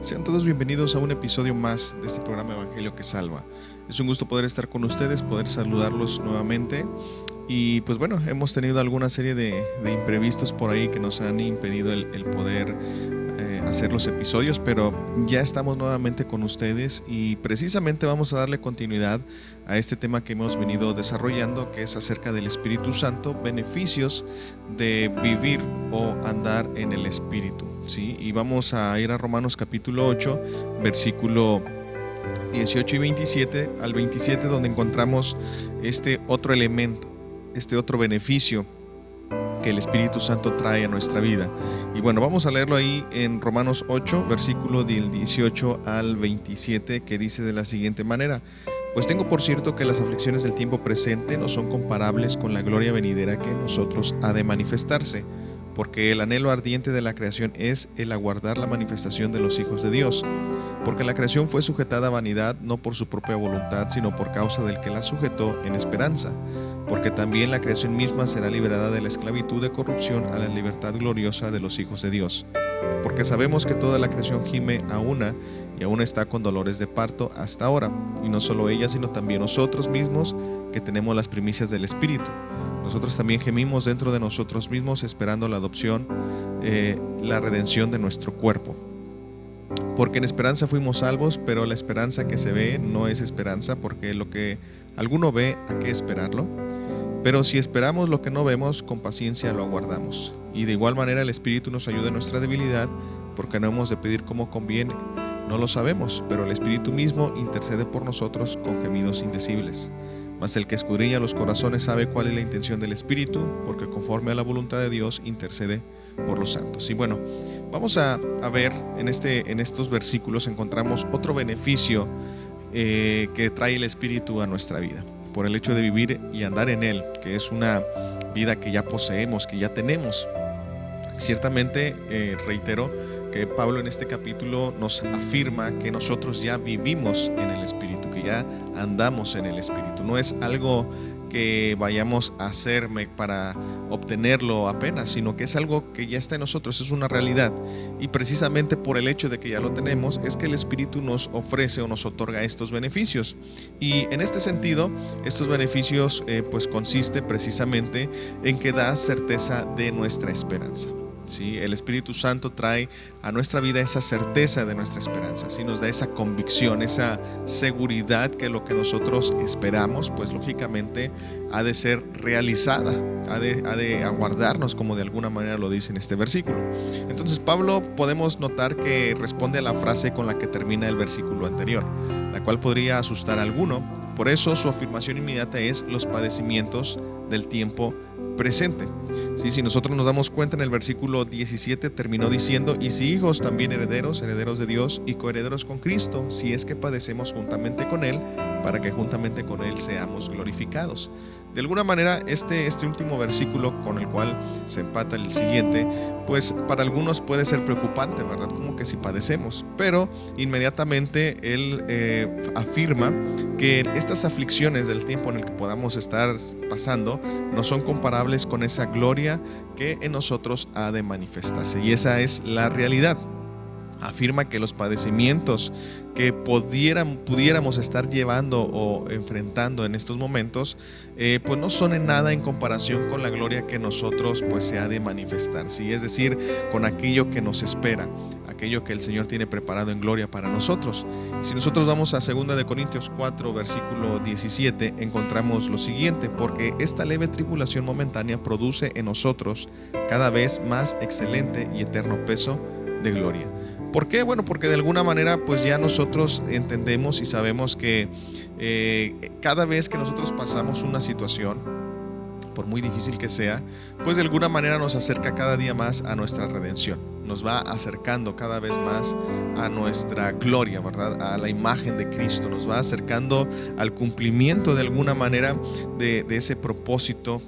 Sean todos bienvenidos a un episodio más de este programa Evangelio que Salva. Es un gusto poder estar con ustedes, poder saludarlos nuevamente. Y pues bueno, hemos tenido alguna serie de, imprevistos por ahí que nos han impedido el, poder eh, hacer los episodios, pero ya estamos nuevamente con ustedes y precisamente vamos a darle continuidad a este tema que hemos venido desarrollando, que es acerca del Espíritu Santo, beneficios de vivir o andar en el Espíritu. ¿Sí? Y vamos a ir a Romanos capítulo 8, versículo 18 y 27 al 27, donde encontramos este otro elemento, este otro beneficio que el Espíritu Santo trae a nuestra vida. Y bueno, vamos a leerlo ahí en Romanos 8, versículo del 18 al 27, que dice de la siguiente manera. Pues tengo por cierto que las aflicciones del tiempo presente no son comparables con la gloria venidera que en nosotros ha de manifestarse porque el anhelo ardiente de la creación es el aguardar la manifestación de los hijos de Dios, porque la creación fue sujetada a vanidad no por su propia voluntad, sino por causa del que la sujetó en esperanza, porque también la creación misma será liberada de la esclavitud de corrupción a la libertad gloriosa de los hijos de Dios. Porque sabemos que toda la creación gime a una y aún está con dolores de parto hasta ahora, y no solo ella, sino también nosotros mismos que tenemos las primicias del Espíritu nosotros también gemimos dentro de nosotros mismos esperando la adopción, eh, la redención de nuestro cuerpo. Porque en esperanza fuimos salvos, pero la esperanza que se ve no es esperanza, porque lo que alguno ve, ¿a qué esperarlo? Pero si esperamos lo que no vemos, con paciencia lo aguardamos. Y de igual manera el Espíritu nos ayuda en nuestra debilidad, porque no hemos de pedir como conviene. No lo sabemos, pero el Espíritu mismo intercede por nosotros con gemidos indecibles. Mas el que escudriña los corazones sabe cuál es la intención del Espíritu, porque conforme a la voluntad de Dios intercede por los santos. Y bueno, vamos a, ver en, este, en estos versículos encontramos otro beneficio eh, que trae el Espíritu a nuestra vida, por el hecho de vivir y andar en Él, que es una vida que ya poseemos, que ya tenemos. Ciertamente, eh, reitero, Pablo en este capítulo nos afirma que nosotros ya vivimos en el Espíritu, que ya andamos en el Espíritu. No es algo que vayamos a hacerme para obtenerlo apenas, sino que es algo que ya está en nosotros, es una realidad. Y precisamente por el hecho de que ya lo tenemos, es que el Espíritu nos ofrece o nos otorga estos beneficios. Y en este sentido, estos beneficios eh, pues consiste precisamente en que da certeza de nuestra esperanza. El Espíritu Santo trae a nuestra vida esa certeza de nuestra esperanza, ¿sí? nos da esa convicción, esa seguridad que lo que nosotros esperamos, pues lógicamente ha de ser realizada, ha de, ha de aguardarnos como de alguna manera lo dice en este versículo. Entonces Pablo podemos notar que responde a la frase con la que termina el versículo anterior, la cual podría asustar a alguno, por eso su afirmación inmediata es los padecimientos del tiempo presente. Sí, si nosotros nos damos cuenta en el versículo 17 terminó diciendo, y si hijos también herederos, herederos de Dios y coherederos con Cristo, si es que padecemos juntamente con Él, para que juntamente con Él seamos glorificados. De alguna manera, este, este último versículo con el cual se empata el siguiente, pues para algunos puede ser preocupante, ¿verdad? Como que si padecemos, pero inmediatamente Él eh, afirma que estas aflicciones del tiempo en el que podamos estar pasando no son comparables con esa gloria que en nosotros ha de manifestarse. Y esa es la realidad afirma que los padecimientos que pudieran, pudiéramos estar llevando o enfrentando en estos momentos, eh, pues no son en nada en comparación con la gloria que nosotros pues se ha de manifestar, ¿sí? es decir, con aquello que nos espera, aquello que el Señor tiene preparado en gloria para nosotros. Si nosotros vamos a 2 de Corintios 4, versículo 17, encontramos lo siguiente, porque esta leve tribulación momentánea produce en nosotros cada vez más excelente y eterno peso de gloria. ¿Por qué? Bueno, porque de alguna manera pues ya nosotros entendemos y sabemos que eh, cada vez que nosotros pasamos una situación, por muy difícil que sea, pues de alguna manera nos acerca cada día más a nuestra redención. Nos va acercando cada vez más a nuestra gloria, ¿verdad? A la imagen de Cristo. Nos va acercando al cumplimiento de alguna manera de, de ese propósito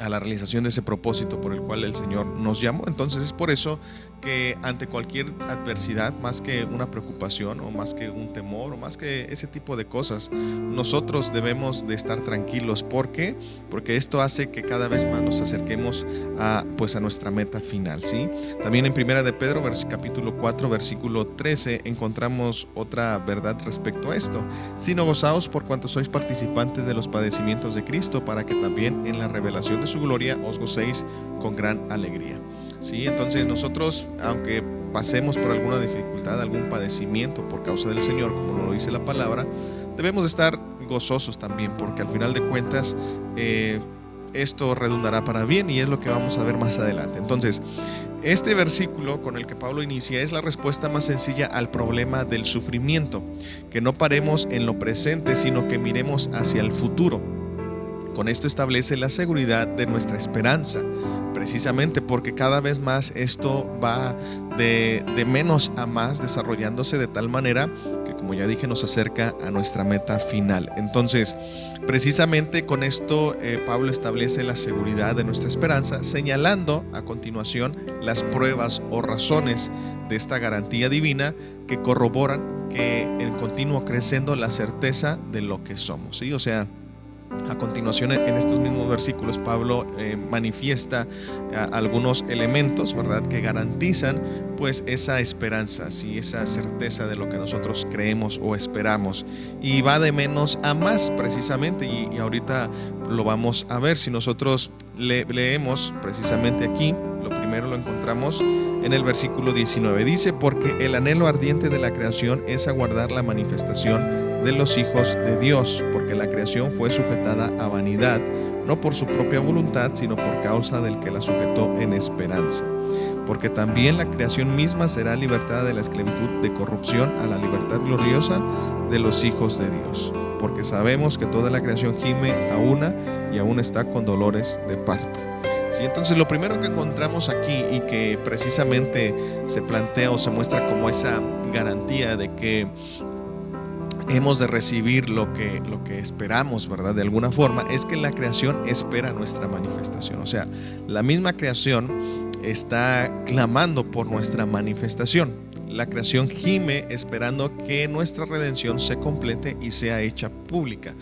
a la realización de ese propósito por el cual el Señor nos llamó. Entonces es por eso que ante cualquier adversidad, más que una preocupación o más que un temor o más que ese tipo de cosas, nosotros debemos de estar tranquilos. ¿Por qué? Porque esto hace que cada vez más nos acerquemos a, pues, a nuestra meta final. ¿sí? También en Primera de Pedro, capítulo 4, versículo 13, encontramos otra verdad respecto a esto. Sino gozaos por cuanto sois participantes de los padecimientos de Cristo, para que también en la revelación de su gloria os gocéis con gran alegría. ¿Sí? Entonces nosotros, aunque pasemos por alguna dificultad, algún padecimiento por causa del Señor, como lo dice la palabra, debemos estar gozosos también, porque al final de cuentas eh, esto redundará para bien y es lo que vamos a ver más adelante. Entonces, este versículo con el que Pablo inicia es la respuesta más sencilla al problema del sufrimiento, que no paremos en lo presente, sino que miremos hacia el futuro. Con esto establece la seguridad de nuestra esperanza, precisamente porque cada vez más esto va de, menos a más desarrollándose de tal manera que, como ya dije, nos acerca a nuestra meta final. Entonces, precisamente con esto eh, Pablo establece la seguridad de nuestra esperanza, señalando a continuación las pruebas o razones de esta garantía divina que corroboran que en continuo creciendo la certeza de lo que somos. ¿sí? O sea, a continuación, en estos mismos versículos, Pablo eh, manifiesta eh, algunos elementos, ¿verdad?, que garantizan pues esa esperanza, ¿sí? esa certeza de lo que nosotros creemos o esperamos. Y va de menos a más, precisamente, y, ahorita lo vamos a ver. Si nosotros leemos precisamente aquí, lo primero lo encontramos en el versículo 19. Dice, porque el anhelo ardiente de la creación es aguardar la manifestación de los hijos de Dios, porque la creación fue sujetada a vanidad, no por su propia voluntad, sino por causa del que la sujetó en esperanza. Porque también la creación misma será libertada de la esclavitud de corrupción a la libertad gloriosa de los hijos de Dios. Porque sabemos que toda la creación gime a una y aún está con dolores de parto. Sí, entonces lo primero que encontramos aquí y que precisamente se plantea o se muestra como esa garantía de que hemos de recibir lo que, lo que esperamos, ¿verdad? De alguna forma, es que la creación espera nuestra manifestación. O sea, la misma creación está clamando por nuestra manifestación. La creación gime esperando que nuestra redención se complete y sea hecha pública.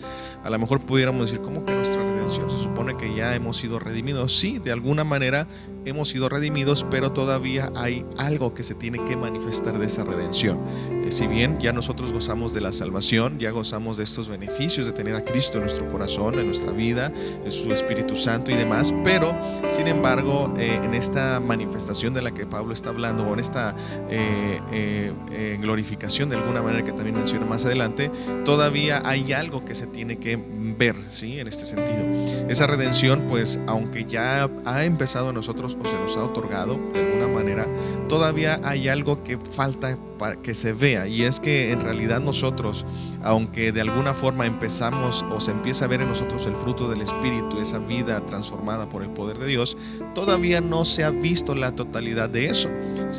A lo mejor pudiéramos decir, ¿cómo que nuestra redención? Se supone que ya hemos sido redimidos. Sí, de alguna manera hemos sido redimidos, pero todavía hay algo que se tiene que manifestar de esa redención. Eh, si bien ya nosotros gozamos de la salvación, ya gozamos de estos beneficios de tener a Cristo en nuestro corazón, en nuestra vida, en su Espíritu Santo y demás, pero sin embargo, eh, en esta manifestación de la que Pablo está hablando, o en esta eh, glorificación de alguna manera que también menciona más adelante, todavía hay algo que se tiene que ver, ¿sí? En este sentido. Esa redención, pues, aunque ya ha empezado a nosotros o se nos ha otorgado de alguna manera, todavía hay algo que falta para que se vea y es que en realidad nosotros, aunque de alguna forma empezamos o se empieza a ver en nosotros el fruto del Espíritu, esa vida transformada por el poder de Dios, todavía no se ha visto la totalidad de eso.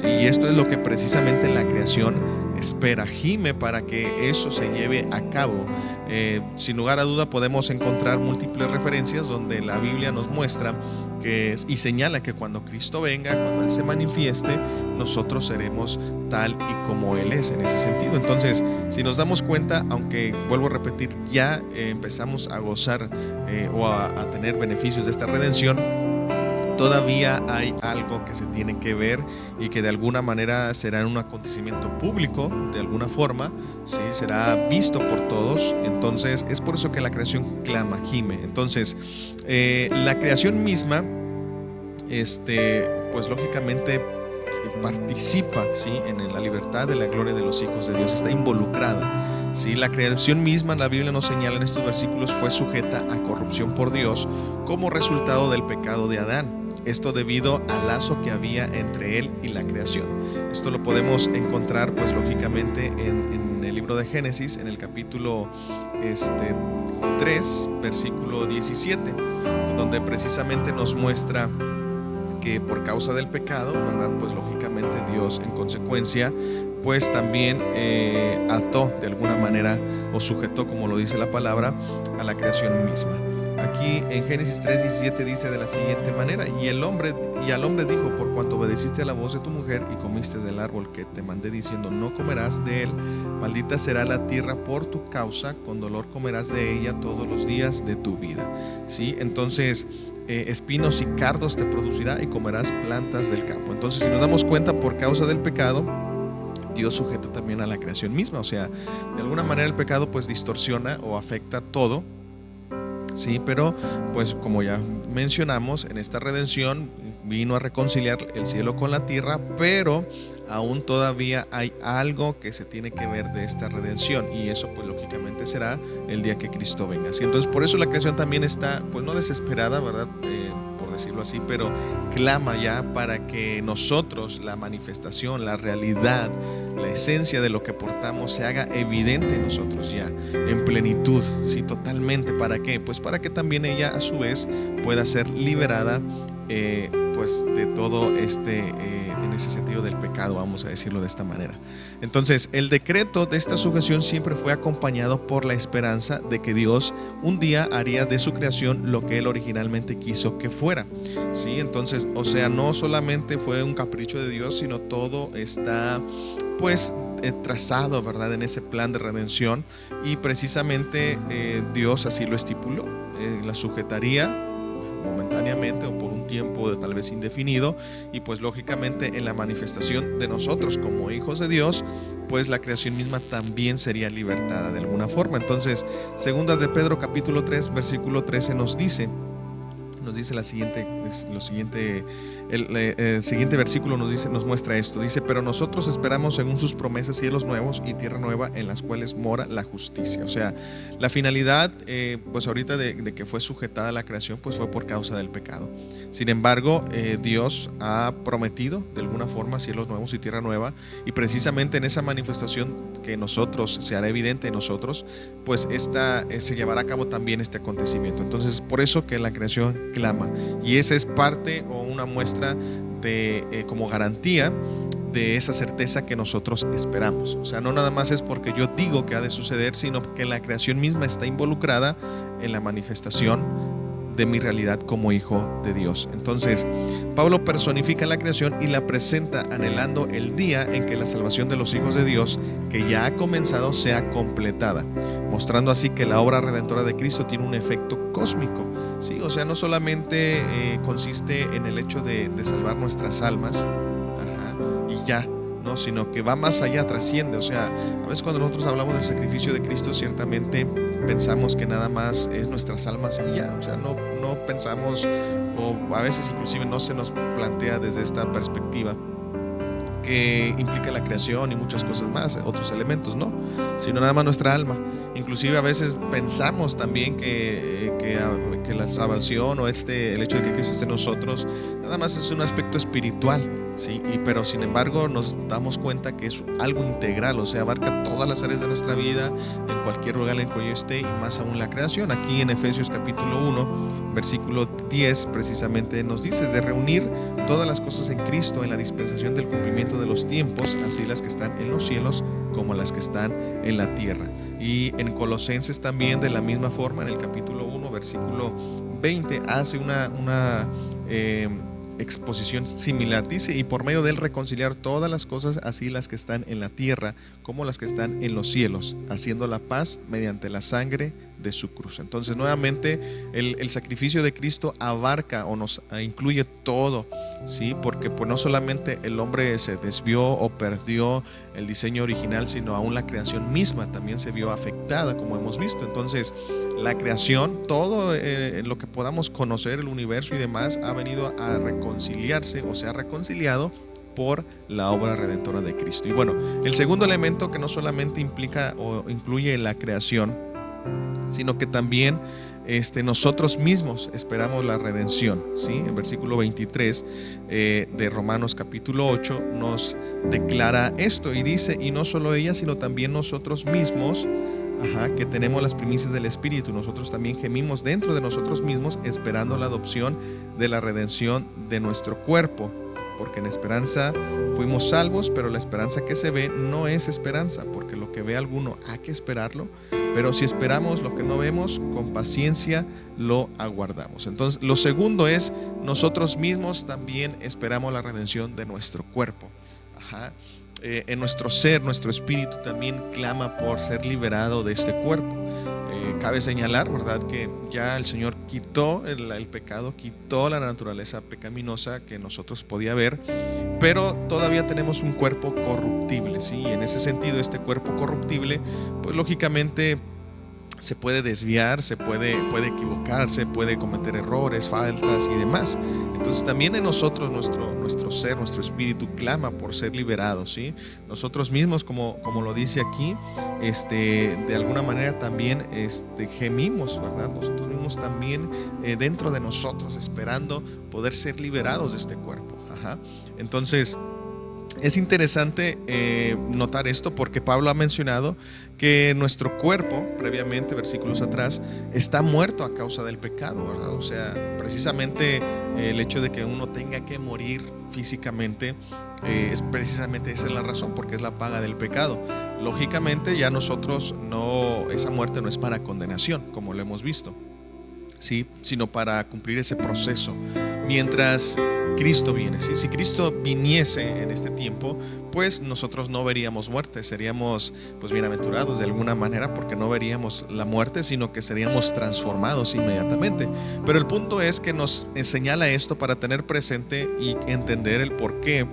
Y esto es lo que precisamente la creación espera, gime para que eso se lleve a cabo. Eh, sin lugar a duda podemos encontrar múltiples referencias donde la Biblia nos muestra que y señala que cuando Cristo venga, cuando Él se manifieste, nosotros seremos tal y como Él es en ese sentido. Entonces, si nos damos cuenta, aunque vuelvo a repetir, ya eh, empezamos a gozar eh, o a tener beneficios de esta redención, todavía hay algo que se tiene que ver y que de alguna manera será un acontecimiento público, de alguna forma, ¿sí? será visto por todos. Entonces es por eso que la creación clama, gime. Entonces, eh, la creación misma, este, pues lógicamente participa ¿sí? en la libertad de la gloria de los hijos de Dios, está involucrada. ¿sí? La creación misma, la Biblia nos señala en estos versículos, fue sujeta a corrupción por Dios como resultado del pecado de Adán. Esto debido al lazo que había entre él y la creación. Esto lo podemos encontrar, pues lógicamente, en, el libro de Génesis, en el capítulo este, 3, versículo 17, donde precisamente nos muestra que por causa del pecado, ¿verdad? Pues lógicamente Dios en consecuencia, pues también eh, ató de alguna manera o sujetó, como lo dice la palabra, a la creación misma. Aquí en Génesis 3:17 dice de la siguiente manera, y el hombre y al hombre dijo, por cuanto obedeciste a la voz de tu mujer y comiste del árbol que te mandé diciendo, no comerás de él, maldita será la tierra por tu causa, con dolor comerás de ella todos los días de tu vida. ¿Sí? Entonces, eh, espinos y cardos te producirá y comerás plantas del campo. Entonces, si nos damos cuenta por causa del pecado, Dios sujeta también a la creación misma, o sea, de alguna manera el pecado pues distorsiona o afecta todo Sí, pero pues como ya mencionamos, en esta redención vino a reconciliar el cielo con la tierra, pero aún todavía hay algo que se tiene que ver de esta redención y eso pues lógicamente será el día que Cristo venga. Entonces por eso la creación también está pues no desesperada, ¿verdad? Eh, decirlo así, pero clama ya para que nosotros, la manifestación, la realidad, la esencia de lo que portamos se haga evidente en nosotros ya, en plenitud, sí, totalmente. ¿Para qué? Pues para que también ella a su vez pueda ser liberada eh, pues de todo este, eh, en ese sentido del pecado, vamos a decirlo de esta manera. Entonces, el decreto de esta sujeción siempre fue acompañado por la esperanza de que Dios un día haría de su creación lo que él originalmente quiso que fuera. ¿Sí? Entonces, o sea, no solamente fue un capricho de Dios, sino todo está pues eh, trazado, ¿verdad? En ese plan de redención y precisamente Dios así lo estipuló. la sujetaría o por un tiempo tal vez indefinido y pues lógicamente en la manifestación de nosotros como hijos de Dios pues la creación misma también sería libertada de alguna forma. Entonces, segunda de Pedro capítulo 3 versículo 13 nos dice, nos dice la siguiente, lo siguiente, el, siguiente versículo nos dice, nos muestra esto. Dice, pero nosotros esperamos según sus promesas cielos nuevos y tierra nueva en las cuales mora la justicia. O sea, la finalidad, eh, pues ahorita de, que fue sujetada la creación, pues fue por causa del pecado. Sin embargo, eh, Dios ha prometido de alguna forma cielos nuevos y tierra nueva y precisamente en esa manifestación que nosotros se hará evidente en nosotros, pues esta eh, se llevará a cabo también este acontecimiento. Entonces, por eso que la creación Y esa es parte o una muestra de eh, como garantía de esa certeza que nosotros esperamos. O sea, no nada más es porque yo digo que ha de suceder, sino que la creación misma está involucrada en la manifestación de mi realidad como hijo de Dios. Entonces, Pablo personifica la creación y la presenta anhelando el día en que la salvación de los hijos de Dios, que ya ha comenzado, sea completada, mostrando así que la obra redentora de Cristo tiene un efecto cósmico. Sí, o sea, no solamente eh, consiste en el hecho de, salvar nuestras almas y ya, ¿no? sino que va más allá, trasciende. O sea, a veces cuando nosotros hablamos del sacrificio de Cristo, ciertamente pensamos que nada más es nuestras almas y ya, o sea, no, no pensamos o a veces inclusive no se nos plantea desde esta perspectiva que implica la creación y muchas cosas más, otros elementos, ¿no? Sino nada más nuestra alma. Inclusive a veces pensamos también que, que, que la salvación o este, el hecho de que Cristo esté en nosotros, nada más es un aspecto espiritual ¿sí? Y, pero sin embargo nos damos cuenta que es algo integral, o sea, abarca todas las áreas de nuestra vida, en cualquier lugar en que yo esté y más aún la creación. Aquí en Efesios capítulo 1, versículo 10, precisamente nos dice de reunir todas las cosas en Cristo en la dispensación del cumplimiento de los tiempos, así las que están en los cielos como las que están en la tierra. Y en Colosenses también de la misma forma, en el capítulo 1, versículo 20, hace una... una eh, exposición similar. Dice, y por medio de él reconciliar todas las cosas, así las que están en la tierra como las que están en los cielos, haciendo la paz mediante la sangre de su cruz. Entonces, nuevamente, el, sacrificio de Cristo abarca o nos incluye todo, ¿sí? Porque pues, no solamente el hombre se desvió o perdió el diseño original, sino aún la creación misma también se vio afectada, como hemos visto. Entonces, la creación, todo eh, lo que podamos conocer, el universo y demás, ha venido a reconciliarse o se ha reconciliado por la obra redentora de Cristo. Y bueno, el segundo elemento que no solamente implica o incluye la creación, sino que también este, nosotros mismos esperamos la redención. ¿sí? El versículo 23 eh, de Romanos capítulo 8 nos declara esto y dice, y no solo ella, sino también nosotros mismos, que tenemos las primicias del Espíritu, nosotros también gemimos dentro de nosotros mismos esperando la adopción de la redención de nuestro cuerpo porque en esperanza fuimos salvos, pero la esperanza que se ve no es esperanza, porque lo que ve alguno hay que esperarlo, pero si esperamos lo que no vemos, con paciencia lo aguardamos. Entonces, lo segundo es, nosotros mismos también esperamos la redención de nuestro cuerpo. Eh, en nuestro ser, nuestro espíritu también clama por ser liberado de este cuerpo. Eh, cabe señalar, ¿verdad?, que ya el Señor quitó el, el, pecado, quitó la naturaleza pecaminosa que nosotros podía ver, pero todavía tenemos un cuerpo corruptible, ¿sí? En ese sentido, este cuerpo corruptible, pues lógicamente se puede desviar, se puede, puede equivocarse, puede cometer errores, faltas y demás. Entonces también en nosotros, nuestro, nuestro ser, nuestro espíritu clama por ser liberados, ¿sí? Nosotros mismos, como, como lo dice aquí, este, de alguna manera también este, gemimos, ¿verdad? Nosotros mismos también eh, dentro de nosotros, esperando poder ser liberados de este cuerpo. Entonces, es interesante eh, notar esto porque Pablo ha mencionado que nuestro cuerpo, previamente, versículos atrás, está muerto a causa del pecado, ¿verdad? O sea, precisamente eh, el hecho de que uno tenga que morir físicamente eh, es precisamente esa es la razón, porque es la paga del pecado. Lógicamente ya nosotros no, esa muerte no es para condenación, como lo hemos visto, ¿sí? sino para cumplir ese proceso. Mientras Cristo viene. Si Cristo viniese en este tiempo, pues nosotros no veríamos muerte, seríamos pues bienaventurados de alguna manera porque no veríamos la muerte, sino que seríamos transformados inmediatamente. Pero el punto es que nos señala esto para tener presente y entender el por qué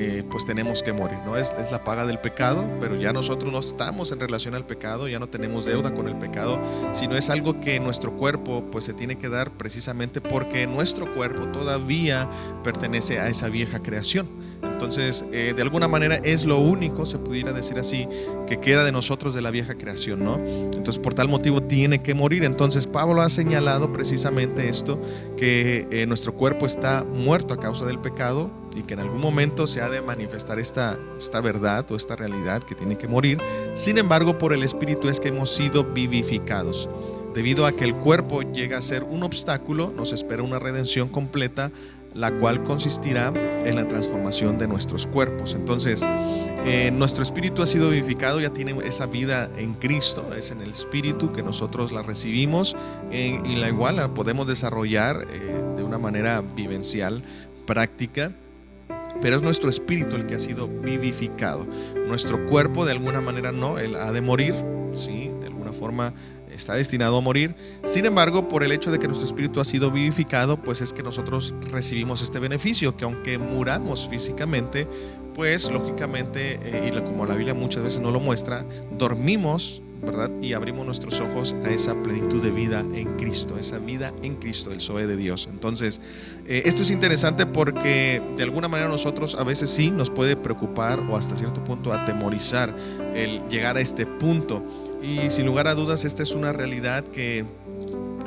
eh, pues tenemos que morir, ¿no? Es, es, la paga del pecado, pero ya nosotros no estamos en relación al pecado, ya no tenemos deuda con el pecado, sino es algo que nuestro cuerpo pues se tiene que dar precisamente porque nuestro cuerpo todavía pertenece a esa vieja creación. Entonces, eh, de alguna manera es lo único, se pudiera decir así, que queda de nosotros de la vieja creación, ¿no? Entonces, por tal motivo tiene que morir. Entonces, Pablo ha señalado precisamente esto, que eh, nuestro cuerpo está muerto a causa del pecado y que en algún momento se ha de manifestar esta, esta verdad o esta realidad que tiene que morir. Sin embargo, por el Espíritu es que hemos sido vivificados. Debido a que el cuerpo llega a ser un obstáculo, nos espera una redención completa, la cual consistirá en la transformación de nuestros cuerpos. Entonces, eh, nuestro espíritu ha sido vivificado, ya tiene esa vida en Cristo, es en el espíritu que nosotros la recibimos eh, y la igual la podemos desarrollar eh, de una manera vivencial, práctica pero es nuestro espíritu el que ha sido vivificado. Nuestro cuerpo de alguna manera no, él ha de morir, sí, de alguna forma está destinado a morir. Sin embargo, por el hecho de que nuestro espíritu ha sido vivificado, pues es que nosotros recibimos este beneficio, que aunque muramos físicamente, pues lógicamente, eh, y como la Biblia muchas veces no lo muestra, dormimos Y abrimos nuestros ojos a esa plenitud de vida en Cristo, esa vida en Cristo, el Zoe de Dios. Entonces, eh, esto es interesante porque de alguna manera nosotros a veces sí nos puede preocupar o hasta cierto punto atemorizar el llegar a este punto. Y sin lugar a dudas, esta es una realidad que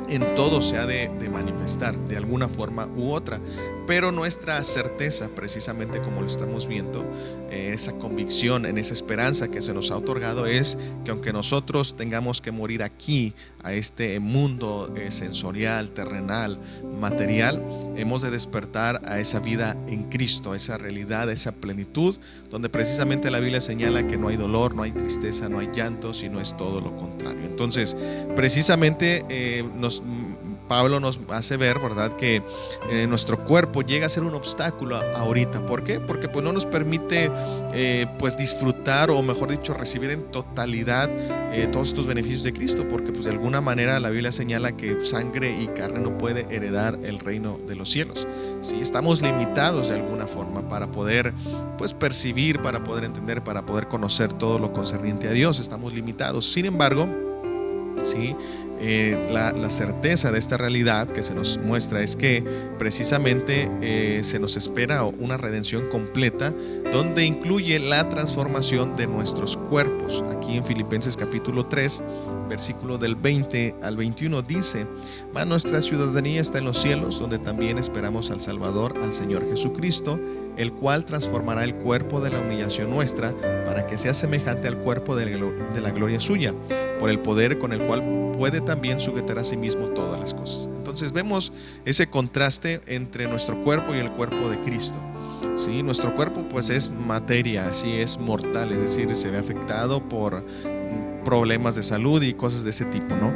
en todo se ha de, manifestar de alguna forma u otra. Pero nuestra certeza, precisamente como lo estamos viendo, eh, esa convicción, en esa esperanza que se nos ha otorgado es que aunque nosotros tengamos que morir aquí, a este mundo eh, sensorial, terrenal, material, hemos de despertar a esa vida en Cristo, a esa realidad, a esa plenitud, donde precisamente la Biblia señala que no hay dolor, no hay tristeza, no hay llanto, sino es todo lo contrario. Entonces, precisamente eh, nos Pablo nos hace ver, ¿verdad?, que eh, nuestro cuerpo llega a ser un obstáculo ahorita. ¿Por qué? Porque pues no nos permite eh, pues disfrutar o mejor dicho recibir en totalidad eh, todos estos beneficios de Cristo, porque pues de alguna manera la Biblia señala que sangre y carne no puede heredar el reino de los cielos. Si estamos limitados de alguna forma para poder pues percibir, para poder entender, para poder conocer todo lo concerniente a Dios, estamos limitados. Sin embargo, ¿sí? Eh, la, certeza de esta realidad que se nos muestra es que precisamente eh, se nos espera una redención completa donde incluye la transformación de nuestros cuerpos. Aquí en Filipenses capítulo 3, versículo del 20 al 21 dice, mas nuestra ciudadanía está en los cielos, donde también esperamos al Salvador, al Señor Jesucristo, el cual transformará el cuerpo de la humillación nuestra para que sea semejante al cuerpo de la gloria suya, por el poder con el cual puede también sujetar a sí mismo todas las cosas. Entonces vemos ese contraste entre nuestro cuerpo y el cuerpo de Cristo. ¿sí? Nuestro cuerpo pues es materia, así es mortal, es decir, se ve afectado por problemas de salud y cosas de ese tipo, ¿no?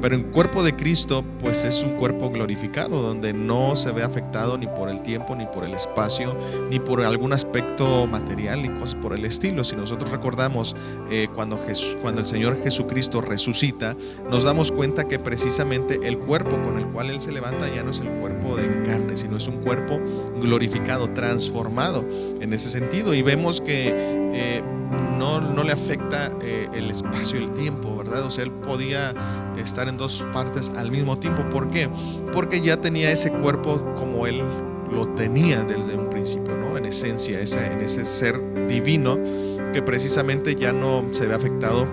Pero el cuerpo de Cristo, pues es un cuerpo glorificado, donde no se ve afectado ni por el tiempo, ni por el espacio, ni por algún aspecto material, ni cosas por el estilo. Si nosotros recordamos eh, cuando, Jesús, cuando el Señor Jesucristo resucita, nos damos cuenta que precisamente el cuerpo con el cual Él se levanta ya no es el cuerpo de carne, sino es un cuerpo glorificado, transformado en ese sentido. Y vemos que eh, no, no, le afecta eh, el espacio y el tiempo, ¿verdad? O sea, Él podía estar en dos partes al mismo tiempo. ¿Por qué? Porque ya tenía ese cuerpo como Él lo tenía desde un principio, ¿no? En esencia, en ese ser divino que precisamente ya no se ve afectado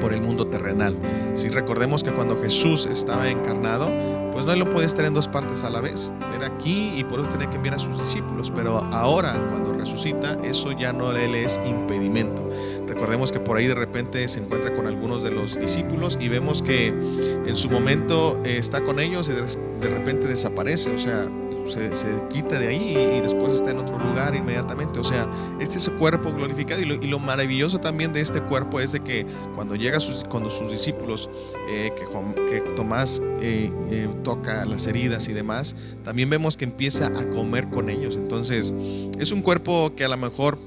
por el mundo terrenal. Si recordemos que cuando Jesús estaba encarnado, pues no lo podía estar en dos partes a la vez. Era aquí y por eso tenía que enviar a sus discípulos. Pero ahora, cuando resucita, eso ya no le es impedimento. Recordemos que por ahí de repente se encuentra con algunos de los discípulos y vemos que en su momento eh, está con ellos y de repente desaparece. O sea, se, quita de ahí y después está en otro lugar inmediatamente. O sea, este es el cuerpo glorificado y lo, maravilloso también de este cuerpo es de que cuando llega sus, cuando sus discípulos, eh, que, que, Tomás eh, eh, toca las heridas y demás, también vemos que empieza a comer con ellos. Entonces, es un cuerpo que a lo mejor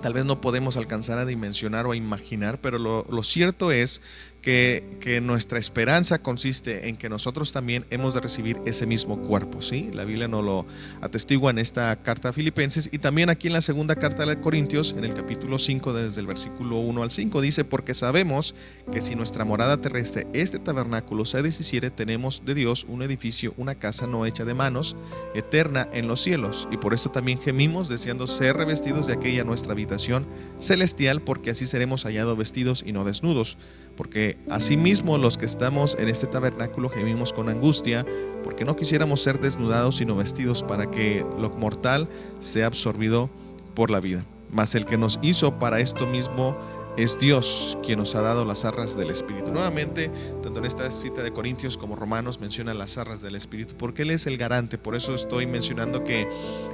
tal vez no podemos alcanzar a dimensionar o a imaginar, pero lo, lo cierto es que, nuestra esperanza consiste en que nosotros también hemos de recibir ese mismo cuerpo, ¿sí? La Biblia nos lo atestigua en esta carta a Filipenses y también aquí en la segunda carta de Corintios, en el capítulo 5, desde el versículo 1 al 5, dice, porque sabemos que si nuestra morada terrestre, este tabernáculo se deshiciere, tenemos de Dios un edificio, una casa no hecha de manos, eterna en los cielos, y por esto también gemimos deseando ser revestidos de aquella nuestra habitación celestial, porque así seremos hallados vestidos y no desnudos porque asimismo los que estamos en este tabernáculo gemimos con angustia, porque no quisiéramos ser desnudados sino vestidos para que lo mortal sea absorbido por la vida. Mas el que nos hizo para esto mismo es Dios quien nos ha dado las arras del Espíritu. Nuevamente, tanto en esta cita de Corintios como Romanos menciona las arras del Espíritu, porque Él es el garante. Por eso estoy mencionando que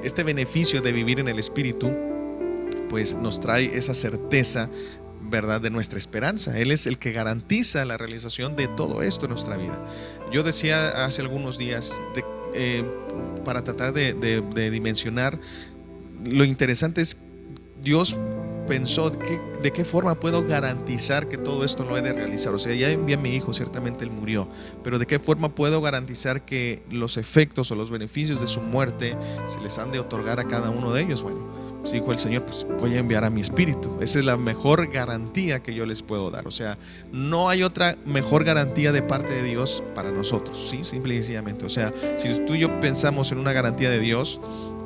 este beneficio de vivir en el Espíritu, pues nos trae esa certeza ¿verdad? De nuestra esperanza. Él es el que garantiza la realización de todo esto en nuestra vida. Yo decía hace algunos días, eh, para tratar de, dimensionar, lo interesante es Dios pensó de qué, forma puedo garantizar que todo esto lo he de realizar. O sea, ya envié a mi hijo, ciertamente él murió, pero de qué forma puedo garantizar que los efectos o los beneficios de su muerte se les han de otorgar a cada uno de ellos. Bueno, pues dijo el Señor, pues voy a enviar a mi espíritu. Esa es la mejor garantía que yo les puedo dar. O sea, no hay otra mejor garantía de parte de Dios para nosotros, ¿sí? Simple y sencillamente. O sea, si tú y yo pensamos en una garantía de Dios,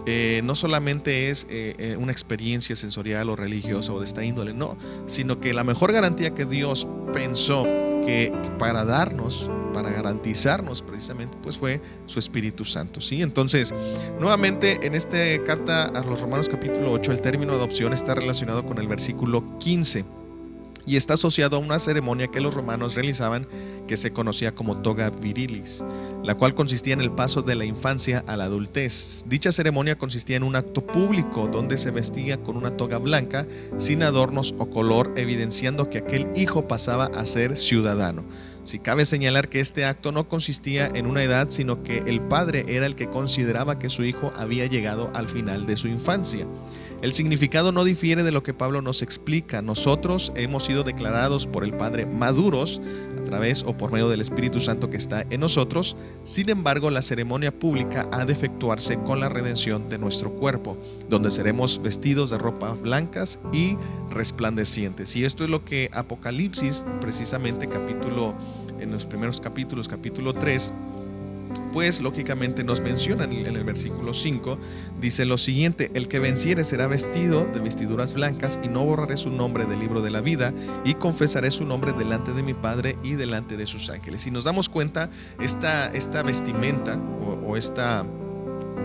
eh, no solamente es eh, eh, una experiencia sensorial o religiosa o de esta índole, no, sino que la mejor garantía que Dios pensó para darnos para garantizarnos precisamente, pues fue su Espíritu Santo, ¿sí? Entonces, nuevamente en esta carta a los Romanos capítulo 8, el término adopción está relacionado con el versículo 15 y está asociado a una ceremonia que los romanos realizaban que se conocía como toga virilis, la cual consistía en el paso de la infancia a la adultez. Dicha ceremonia consistía en un acto público donde se vestía con una toga blanca sin adornos o color, evidenciando que aquel hijo pasaba a ser ciudadano. Si cabe señalar que este acto no consistía en una edad, sino que el padre era el que consideraba que su hijo había llegado al final de su infancia. El significado no difiere de lo que Pablo nos explica. Nosotros hemos sido declarados por el Padre maduros a través o por medio del Espíritu Santo que está en nosotros. Sin embargo, la ceremonia pública ha de efectuarse con la redención de nuestro cuerpo, donde seremos vestidos de ropas blancas y resplandecientes. Y esto es lo que Apocalipsis, precisamente capítulo en los primeros capítulos, capítulo 3, pues lógicamente nos menciona en el versículo 5, dice lo siguiente, el que venciere será vestido de vestiduras blancas y no borraré su nombre del libro de la vida y confesaré su nombre delante de mi Padre y delante de sus ángeles. Si nos damos cuenta, esta, esta vestimenta o, esta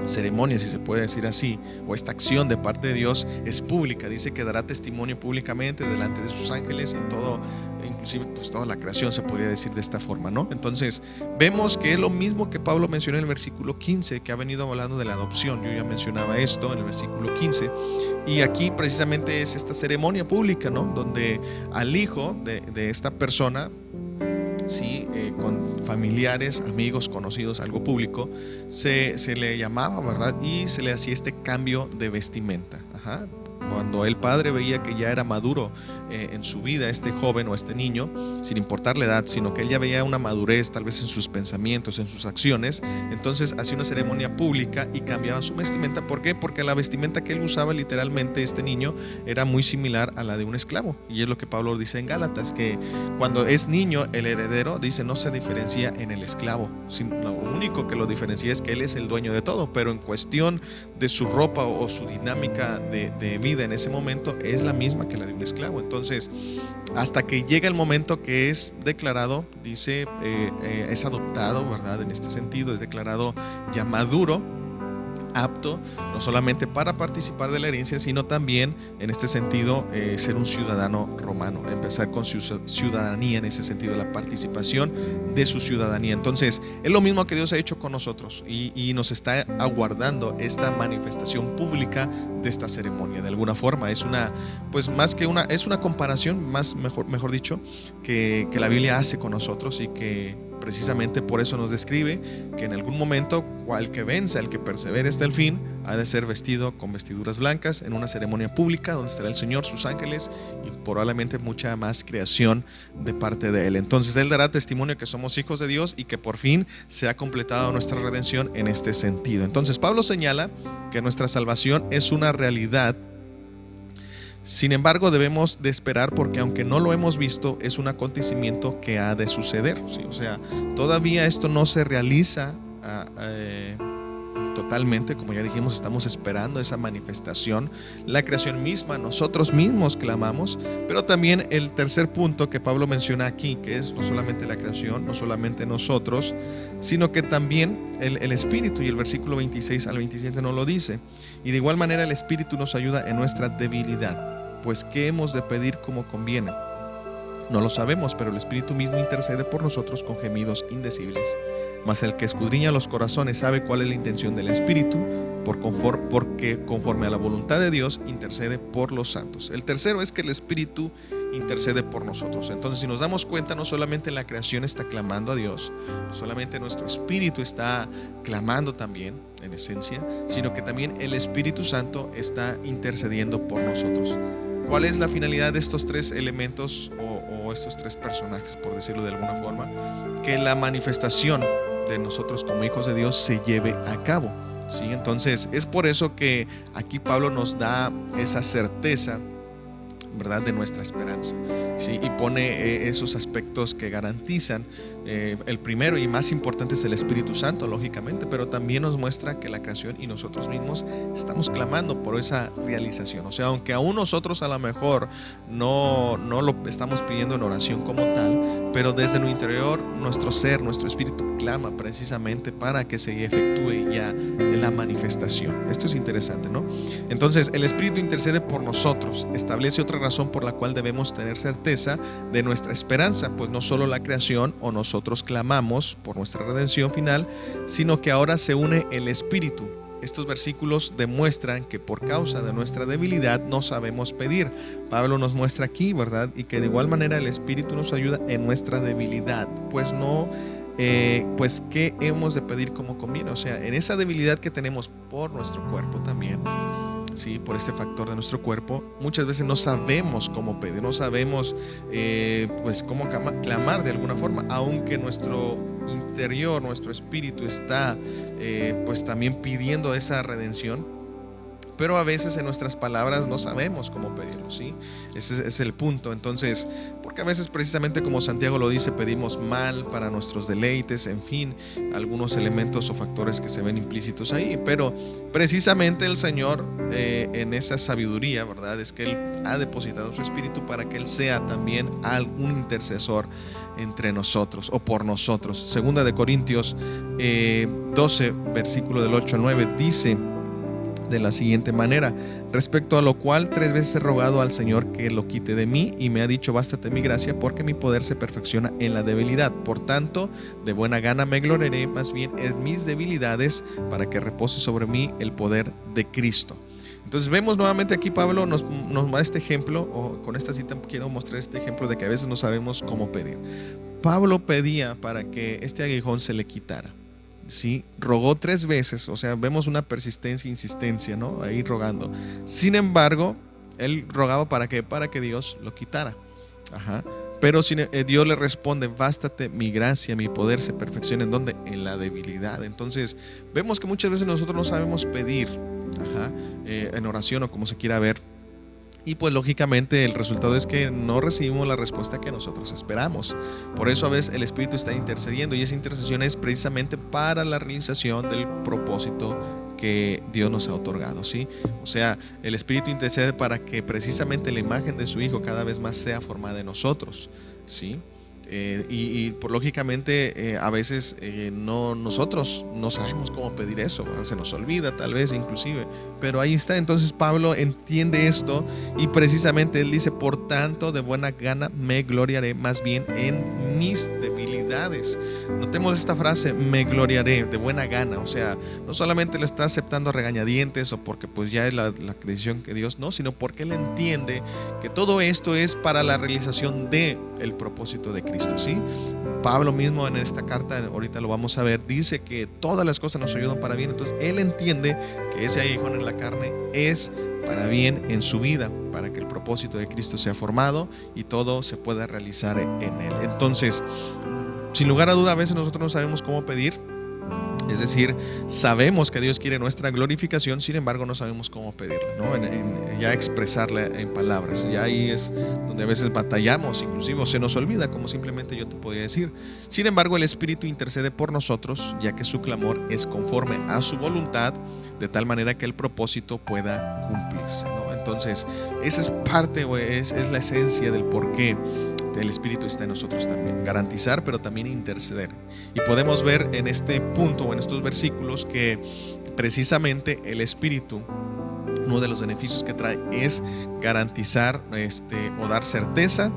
ceremonia, si se puede decir así, o esta acción de parte de Dios es pública. Dice que dará testimonio públicamente delante de sus ángeles y todo, inclusive pues toda la creación se podría decir de esta forma, ¿no? Entonces vemos que es lo mismo que Pablo mencionó en el versículo 15, que ha venido hablando de la adopción. Yo ya mencionaba esto en el versículo 15. Y aquí precisamente es esta ceremonia pública, ¿no? Donde al hijo de, de esta persona ¿sí? Eh, con familiares, amigos, conocidos, algo público, se, se, le llamaba, ¿verdad? Y se le hacía este cambio de vestimenta. Ajá. Cuando el padre veía que ya era maduro eh, en su vida este joven o este niño, sin importar la edad, sino que él ya veía una madurez tal vez en sus pensamientos, en sus acciones, entonces hacía una ceremonia pública y cambiaba su vestimenta. ¿Por qué? Porque la vestimenta que él usaba literalmente este niño era muy similar a la de un esclavo. Y es lo que Pablo dice en Gálatas, que cuando es niño el heredero, dice, no se diferencia en el esclavo. Lo único que lo diferencia es que él es el dueño de todo, pero en cuestión de su ropa o su dinámica de, vida, en ese momento es la misma que la de un esclavo. Entonces, hasta que llega el momento que es declarado, dice, eh, eh, es adoptado, ¿verdad? En este sentido, es declarado ya maduro apto no solamente para participar de la herencia, sino también en este sentido eh, ser un ciudadano romano, empezar con su ciudadanía en ese sentido, la participación de su ciudadanía. Entonces, es lo mismo que Dios ha hecho con nosotros y, nos está aguardando esta manifestación pública de esta ceremonia. De alguna forma, es una, pues más que una, es una comparación, más mejor, mejor dicho, que, que la Biblia hace con nosotros y que precisamente por eso nos describe que en algún momento cual que venza, el que persevere hasta el fin, ha de ser vestido con vestiduras blancas en una ceremonia pública donde estará el Señor, sus ángeles y probablemente mucha más creación de parte de Él. Entonces Él dará testimonio que somos hijos de Dios y que por fin se ha completado nuestra redención en este sentido. Entonces Pablo señala que nuestra salvación es una realidad sin embargo, debemos de esperar porque aunque no lo hemos visto, es un acontecimiento que ha de suceder. O sea, todavía esto no se realiza ah, eh, totalmente, como ya dijimos, estamos esperando esa manifestación, la creación misma, nosotros mismos clamamos, pero también el tercer punto que Pablo menciona aquí, que es no solamente la creación, no solamente nosotros, sino que también el, el Espíritu, y el versículo 26 al 27 nos lo dice, y de igual manera el Espíritu nos ayuda en nuestra debilidad pues ¿qué hemos de pedir como conviene? No lo sabemos, pero el Espíritu mismo intercede por nosotros con gemidos indecibles. Mas el que escudriña los corazones sabe cuál es la intención del Espíritu, por porque conforme a la voluntad de Dios intercede por los santos. El tercero es que el Espíritu intercede por nosotros. Entonces, si nos damos cuenta, no solamente la creación está clamando a Dios, no solamente nuestro espíritu está clamando también, en esencia, sino que también el Espíritu Santo está intercediendo por nosotros. ¿Cuál es la finalidad de estos tres elementos o, estos tres personajes, por decirlo de alguna forma? Que la manifestación de nosotros como hijos de Dios se lleve a cabo. ¿sí? Entonces es por eso que aquí Pablo nos da esa certeza ¿verdad? de nuestra esperanza. ¿sí? Y pone eh, esos aspectos que garantizan eh, el primero y más importante es el Espíritu Santo, lógicamente, pero también nos muestra que la creación y nosotros mismos estamos clamando por esa realización. O sea, aunque aún nosotros a lo mejor no, no lo estamos pidiendo en oración como tal, pero desde nuestro interior, nuestro ser, nuestro espíritu clama precisamente para que se efectúe ya la manifestación. Esto es interesante, ¿no? Entonces, el Espíritu intercede por nosotros, establece otra razón por la cual debemos tener certeza de nuestra esperanza, pues no solo la creación o nosotros, nosotros clamamos por nuestra redención final, sino que ahora se une el Espíritu. Estos versículos demuestran que por causa de nuestra debilidad no sabemos pedir. Pablo nos muestra aquí, ¿verdad? Y que de igual manera el Espíritu nos ayuda en nuestra debilidad, pues no eh, pues qué hemos de pedir como conviene, o sea, en esa debilidad que tenemos por nuestro cuerpo también ¿sí? por este factor de nuestro cuerpo, muchas veces no sabemos cómo pedir, no sabemos eh, pues cómo clamar de alguna forma, aunque nuestro interior, nuestro espíritu está eh, pues también pidiendo esa redención pero a veces en nuestras palabras no sabemos cómo pedirlo, ¿sí? Ese es el punto. Entonces, porque a veces precisamente como Santiago lo dice, pedimos mal para nuestros deleites, en fin, algunos elementos o factores que se ven implícitos ahí, pero precisamente el Señor eh, en esa sabiduría, ¿verdad? Es que Él ha depositado su espíritu para que Él sea también algún intercesor entre nosotros o por nosotros. Segunda de Corintios 12, eh, versículo del 8 al 9, dice de la siguiente manera, respecto a lo cual tres veces he rogado al Señor que lo quite de mí y me ha dicho, bástate mi gracia porque mi poder se perfecciona en la debilidad. Por tanto, de buena gana me gloriaré más bien en mis debilidades para que repose sobre mí el poder de Cristo. Entonces vemos nuevamente aquí Pablo nos, nos da este ejemplo, o con esta cita quiero mostrar este ejemplo de que a veces no sabemos cómo pedir. Pablo pedía para que este aguijón se le quitara. ¿Sí? Rogó tres veces, o sea, vemos una persistencia, insistencia, ¿no? Ahí rogando. Sin embargo, él rogaba para que, para que Dios lo quitara. Ajá. Pero eh, Dios le responde, bástate mi gracia, mi poder se perfecciona en donde? En la debilidad. Entonces, vemos que muchas veces nosotros no sabemos pedir eh, en oración o como se quiera ver. Y pues lógicamente el resultado es que no recibimos la respuesta que nosotros esperamos. Por eso a veces el Espíritu está intercediendo y esa intercesión es precisamente para la realización del propósito que Dios nos ha otorgado, ¿sí? O sea, el Espíritu intercede para que precisamente la imagen de su Hijo cada vez más sea formada en nosotros, ¿sí? Eh, y, por lógicamente eh, a veces eh, no nosotros no sabemos cómo pedir eso, se nos olvida tal vez inclusive, pero ahí está. Entonces Pablo entiende esto y precisamente él dice, por tanto de buena gana me gloriaré más bien en mis debilidades. Notemos esta frase, me gloriaré de buena gana, o sea, no solamente lo está aceptando a regañadientes o porque pues ya es la, la decisión que Dios, no, sino porque él entiende que todo esto es para la realización de el propósito de Cristo. ¿sí? Pablo mismo en esta carta, ahorita lo vamos a ver, dice que todas las cosas nos ayudan para bien. Entonces él entiende que ese aguijón en la carne es para bien en su vida, para que el propósito de Cristo sea formado y todo se pueda realizar en él. Entonces, sin lugar a duda, a veces nosotros no sabemos cómo pedir, es decir, sabemos que Dios quiere nuestra glorificación, sin embargo no sabemos cómo pedirla, ya expresarla en palabras. Ya ahí es donde a veces batallamos, inclusive se nos olvida, como simplemente yo te podría decir. Sin embargo, el Espíritu intercede por nosotros, ya que su clamor es conforme a su voluntad, de tal manera que el propósito pueda cumplirse. Entonces, esa es parte, o es, es la esencia del por qué el Espíritu está en nosotros también. Garantizar, pero también interceder. Y podemos ver en este punto o en estos versículos que precisamente el Espíritu, uno de los beneficios que trae es garantizar este, o dar certeza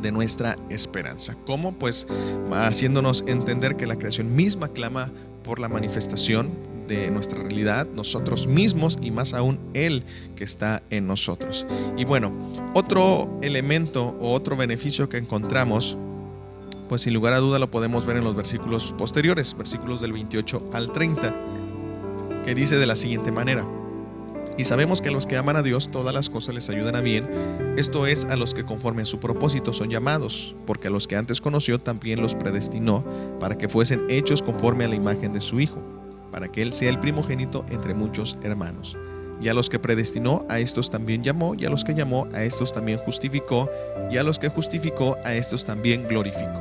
de nuestra esperanza. ¿Cómo? Pues haciéndonos entender que la creación misma clama por la manifestación de nuestra realidad, nosotros mismos y más aún Él que está en nosotros. Y bueno, otro elemento o otro beneficio que encontramos, pues sin lugar a duda lo podemos ver en los versículos posteriores, versículos del 28 al 30, que dice de la siguiente manera. Y sabemos que a los que aman a Dios todas las cosas les ayudan a bien, esto es a los que conforme a su propósito son llamados, porque a los que antes conoció también los predestinó para que fuesen hechos conforme a la imagen de su Hijo para que Él sea el primogénito entre muchos hermanos. Y a los que predestinó, a estos también llamó, y a los que llamó, a estos también justificó, y a los que justificó, a estos también glorificó.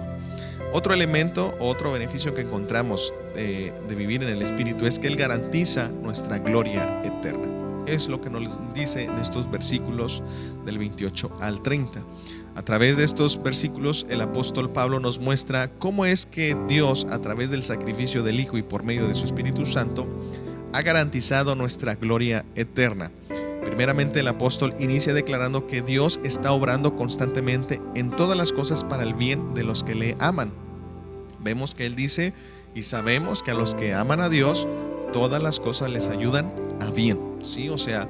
Otro elemento, otro beneficio que encontramos de, vivir en el Espíritu es que Él garantiza nuestra gloria eterna. Es lo que nos dice en estos versículos del 28 al 30. A través de estos versículos, el apóstol Pablo nos muestra cómo es que Dios, a través del sacrificio del Hijo y por medio de su Espíritu Santo, ha garantizado nuestra gloria eterna. Primeramente el apóstol inicia declarando que Dios está obrando constantemente en todas las cosas para el bien de los que le aman. Vemos que él dice, y sabemos que a los que aman a Dios, todas las cosas les ayudan a bien. ¿sí? O sea,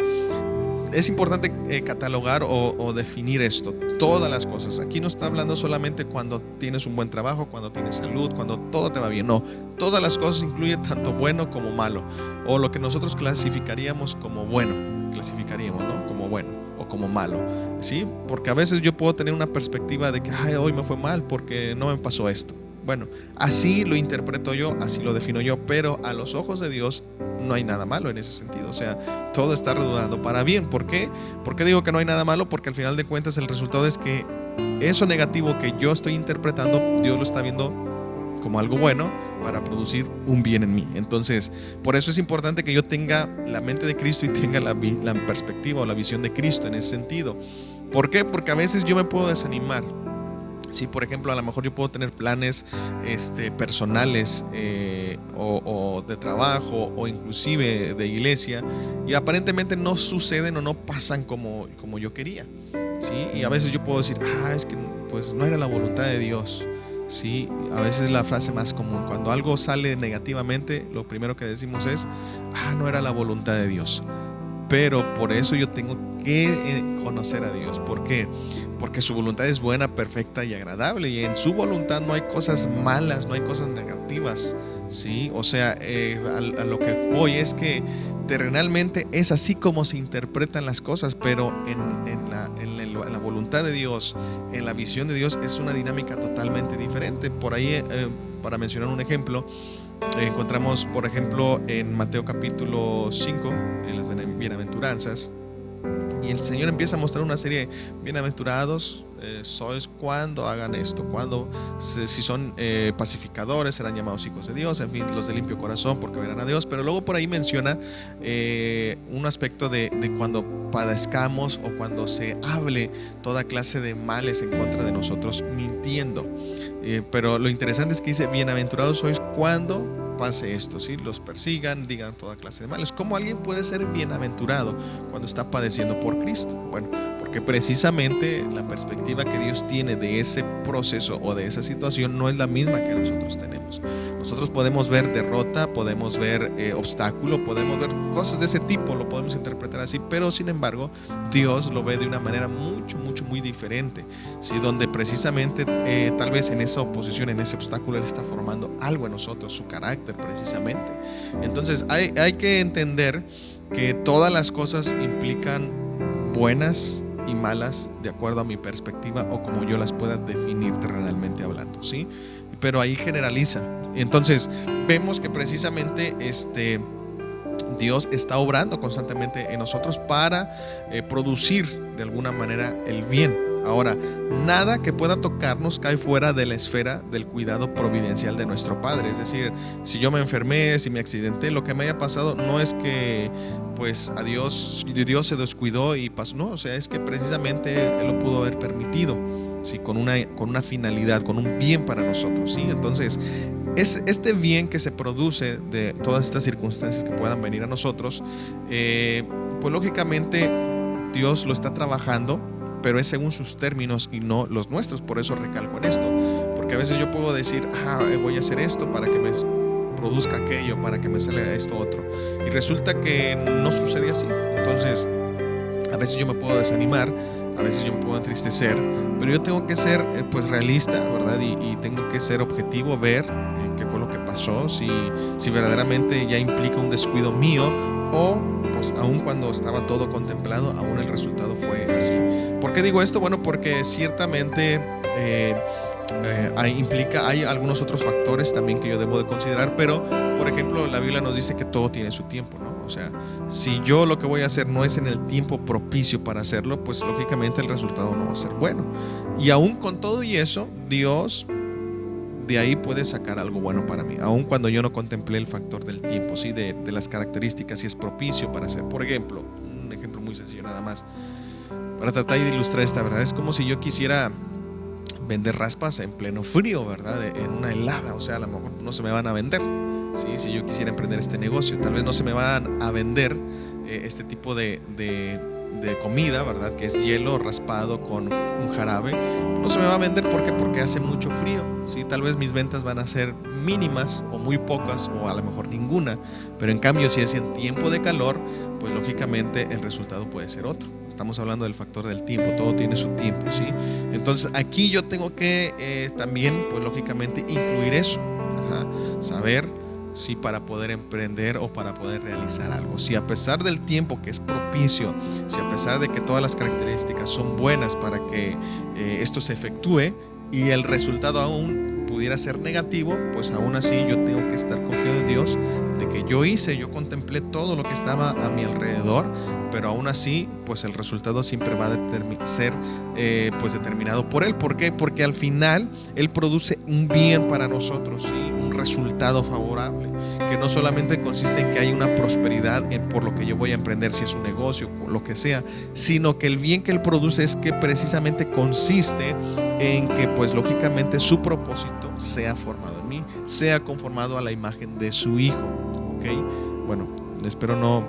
es importante eh, catalogar o, definir esto, todas las cosas. Aquí no está hablando solamente cuando tienes un buen trabajo, cuando tienes salud, cuando todo te va bien. No, todas las cosas incluyen tanto bueno como malo, o lo que nosotros clasificaríamos como bueno, clasificaríamos, ¿no? Como bueno o como malo, ¿sí? Porque a veces yo puedo tener una perspectiva de que, ay, hoy me fue mal porque no me pasó esto. Bueno, así lo interpreto yo, así lo defino yo, pero a los ojos de Dios no hay nada malo en ese sentido. O sea, todo está redundando para bien. ¿Por qué? ¿Por digo que no hay nada malo? Porque al final de cuentas el resultado es que eso negativo que yo estoy interpretando, Dios lo está viendo como algo bueno para producir un bien en mí. Entonces, por eso es importante que yo tenga la mente de Cristo y tenga la, la perspectiva o la visión de Cristo en ese sentido. ¿Por qué? Porque a veces yo me puedo desanimar Sí, por ejemplo, a lo mejor yo puedo tener planes este, personales eh, o, de trabajo o inclusive de iglesia y aparentemente no suceden o no pasan como, como yo quería. ¿sí? Y a veces yo puedo decir, ah, es que pues no era la voluntad de Dios. Sí, a veces es la frase más común. Cuando algo sale negativamente, lo primero que decimos es, ah, no era la voluntad de Dios. Pero por eso yo tengo que eh, conocer a Dios. ¿Por qué? Porque su voluntad es buena, perfecta y agradable. Y en su voluntad no hay cosas malas, no hay cosas negativas. ¿sí? O sea, eh, a, lo que voy es que terrenalmente es así como se interpretan las cosas, pero en, la, voluntad de Dios, en la visión de Dios, es una dinámica totalmente diferente. Por ahí, eh, para mencionar un ejemplo, encontramos, por ejemplo, en Mateo capítulo 5, en las bienaventuranzas, y el Señor empieza a mostrar una serie bienaventurados eh, sois cuando hagan esto, cuando si son eh, pacificadores serán llamados hijos de Dios, en fin, los de limpio corazón porque verán a Dios, pero luego por ahí menciona eh, un aspecto de, cuando padezcamos o cuando se hable toda clase de males en contra de nosotros mintiendo. Pero lo interesante es que dice, bienaventurados sois cuando pase esto, ¿sí? los persigan, digan toda clase de males. ¿Cómo alguien puede ser bienaventurado cuando está padeciendo por Cristo? Bueno, porque precisamente la perspectiva que Dios tiene de ese proceso o de esa situación no es la misma que nosotros tenemos. Nosotros podemos ver derrota, podemos ver eh, obstáculo, podemos ver cosas de ese tipo, lo podemos interpretar así, pero sin embargo Dios lo ve de una manera mucho, mucho, muy diferente, ¿sí? donde precisamente eh, tal vez en esa oposición, en ese obstáculo, Él está formando algo en nosotros, su carácter precisamente. Entonces hay, hay que entender que todas las cosas implican buenas y malas de acuerdo a mi perspectiva o como yo las pueda definir terrenalmente hablando, ¿sí? Pero ahí generaliza. Entonces, vemos que precisamente este Dios está obrando constantemente en nosotros para eh, producir de alguna manera el bien. Ahora, nada que pueda tocarnos cae fuera de la esfera del cuidado providencial de nuestro Padre. Es decir, si yo me enfermé, si me accidenté, lo que me haya pasado no es que pues a Dios, Dios se descuidó y pasó. No, o sea, es que precisamente Él lo pudo haber permitido. Sí, con una, con una finalidad, con un bien para nosotros. ¿sí? Entonces, es este bien que se produce de todas estas circunstancias que puedan venir a nosotros, eh, pues lógicamente Dios lo está trabajando pero es según sus términos y no los nuestros. Por eso recalco en esto, porque a veces yo puedo decir, ah, voy a hacer esto para que me produzca aquello, para que me salga esto otro. Y resulta que no sucede así. Entonces, a veces yo me puedo desanimar, a veces yo me puedo entristecer, pero yo tengo que ser eh, pues realista, ¿verdad? Y, tengo que ser objetivo, ver eh, qué fue lo que pasó, si, si verdaderamente ya implica un descuido mío o pues aun cuando estaba todo contemplado, aún el resultado fue así. ¿Por qué digo esto? Bueno, porque ciertamente eh, eh, hay, implica, hay algunos otros factores también que yo debo de considerar, pero por ejemplo la Biblia nos dice que todo tiene su tiempo, ¿no? O sea, si yo lo que voy a hacer no es en el tiempo propicio para hacerlo, pues lógicamente el resultado no va a ser bueno. Y aún con todo y eso, Dios de ahí puede sacar algo bueno para mí, aun cuando yo no contemplé el factor del tiempo, ¿sí? de, las características, si es propicio para hacer. Por ejemplo, un ejemplo muy sencillo nada más, para tratar de ilustrar esta verdad, es como si yo quisiera vender raspas en pleno frío, ¿verdad? En una helada, o sea, a lo mejor no se me van a vender. ¿sí? Si yo quisiera emprender este negocio, tal vez no se me van a vender eh, este tipo de de comida, ¿verdad? Que es hielo raspado con un jarabe, no se me va a vender. ¿Por qué? Porque hace mucho frío. ¿sí? Tal vez mis ventas van a ser mínimas o muy pocas o a lo mejor ninguna. Pero en cambio, si es en tiempo de calor, pues lógicamente el resultado puede ser otro. Estamos hablando del factor del tiempo, todo tiene su tiempo, ¿sí? Entonces aquí yo tengo que eh, también, pues lógicamente, incluir eso. Saber si para poder emprender o para poder realizar algo. Si a pesar del tiempo que es propicio, si a pesar de que todas las características son buenas para que eh, esto se efectúe y el resultado aún pudiera ser negativo, pues aún así yo tengo que estar confiado en Dios de que yo hice, yo contemplé todo lo que estaba a mi alrededor, pero aún así, pues el resultado siempre va a ser eh, pues determinado por Él. ¿Por qué? Porque al final Él produce un bien para nosotros, ¿sí? un resultado favorable, que no solamente consiste en que hay una prosperidad por lo que yo voy a emprender, si es un negocio, lo que sea, sino que el bien que Él produce es que precisamente consiste en que pues lógicamente su propósito sea formado en mí, sea conformado a la imagen de su Hijo. ¿Ok? Bueno, espero no...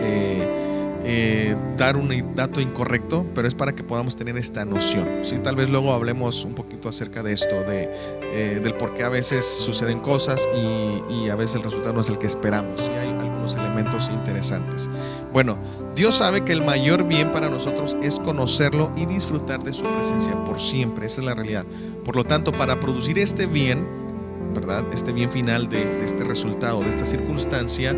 Eh, eh, dar un dato incorrecto, pero es para que podamos tener esta noción. ¿sí? Tal vez luego hablemos un poquito acerca de esto, de, eh, del por qué a veces suceden cosas y, a veces el resultado no es el que esperamos. Y hay algunos elementos interesantes. Bueno, Dios sabe que el mayor bien para nosotros es conocerlo y disfrutar de su presencia por siempre. Esa es la realidad. Por lo tanto, para producir este bien, ¿verdad? Este bien final de, de este resultado, de esta circunstancia,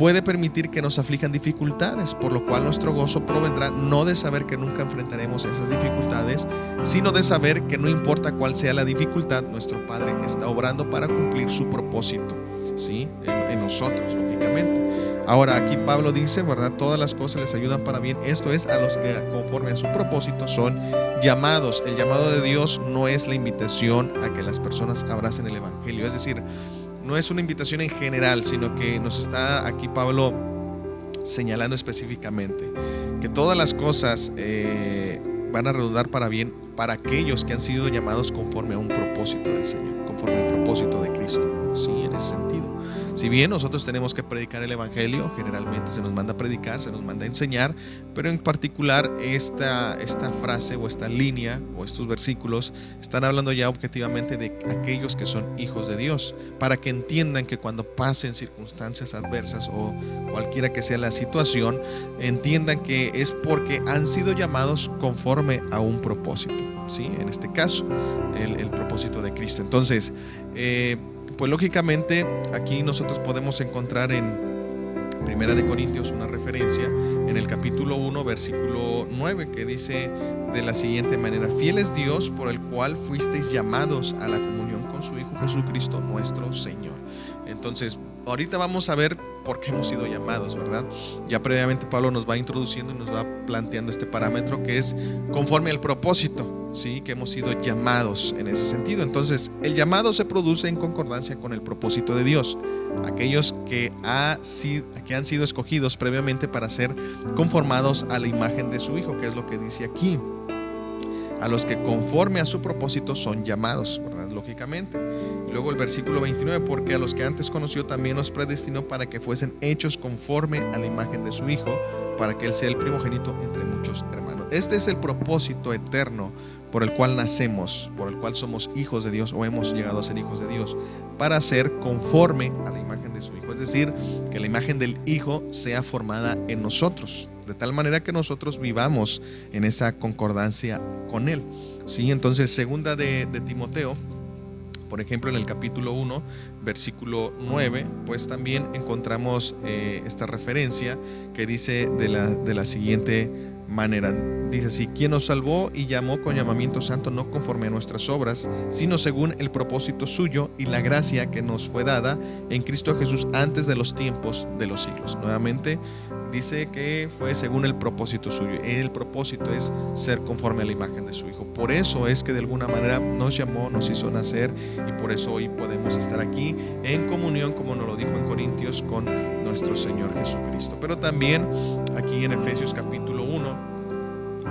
puede permitir que nos aflijan dificultades, por lo cual nuestro gozo provendrá no de saber que nunca enfrentaremos esas dificultades, sino de saber que no importa cuál sea la dificultad, nuestro Padre está obrando para cumplir su propósito, ¿sí? En, nosotros, lógicamente. Ahora aquí Pablo dice, ¿verdad? Todas las cosas les ayudan para bien. Esto es a los que conforme a su propósito son llamados. El llamado de Dios no es la invitación a que las personas abracen el Evangelio. Es decir, no es una invitación en general, sino que nos está aquí Pablo señalando específicamente que todas las cosas eh, van a redundar para bien para aquellos que han sido llamados conforme a un propósito del Señor, conforme al propósito de Cristo. Sí, en ese sentido. Si bien nosotros tenemos que predicar el Evangelio, generalmente se nos manda a predicar, se nos manda a enseñar, pero en particular esta, esta frase o esta línea o estos versículos están hablando ya objetivamente de aquellos que son hijos de Dios, para que entiendan que cuando pasen circunstancias adversas o cualquiera que sea la situación, entiendan que es porque han sido llamados conforme a un propósito. ¿sí? En este caso, el, propósito de Cristo. Entonces, eh, pues lógicamente aquí nosotros podemos encontrar en Primera de Corintios una referencia en el capítulo 1, versículo 9, que dice de la siguiente manera, fiel es Dios por el cual fuisteis llamados a la comunión con su Hijo Jesucristo nuestro Señor. Entonces, ahorita vamos a ver por qué hemos sido llamados, ¿verdad? Ya previamente Pablo nos va introduciendo y nos va planteando este parámetro que es conforme al propósito, ¿sí? Que hemos sido llamados en ese sentido. Entonces, el llamado se produce en concordancia con el propósito de Dios. Aquellos que, ha, que han sido escogidos previamente para ser conformados a la imagen de su Hijo, que es lo que dice aquí a los que conforme a su propósito son llamados, ¿verdad? Lógicamente. Luego el versículo 29, porque a los que antes conoció también los predestinó para que fuesen hechos conforme a la imagen de su Hijo, para que Él sea el primogénito entre muchos hermanos. Este es el propósito eterno por el cual nacemos, por el cual somos hijos de Dios o hemos llegado a ser hijos de Dios, para ser conforme a la imagen de su Hijo. Es decir, que la imagen del Hijo sea formada en nosotros de tal manera que nosotros vivamos en esa concordancia con Él. ¿Sí? Entonces, segunda de, Timoteo, por ejemplo, en el capítulo 1, versículo 9, pues también encontramos eh, esta referencia que dice de la, de la siguiente manera. Dice así, quien nos salvó y llamó con llamamiento santo no conforme a nuestras obras, sino según el propósito suyo y la gracia que nos fue dada en Cristo Jesús antes de los tiempos de los siglos. Nuevamente dice que fue según el propósito suyo. El propósito es ser conforme a la imagen de su Hijo. Por eso es que de alguna manera nos llamó, nos hizo nacer y por eso hoy podemos estar aquí en comunión, como nos lo dijo en Corintios, con nuestro Señor Jesucristo. Pero también aquí en Efesios capítulo 1,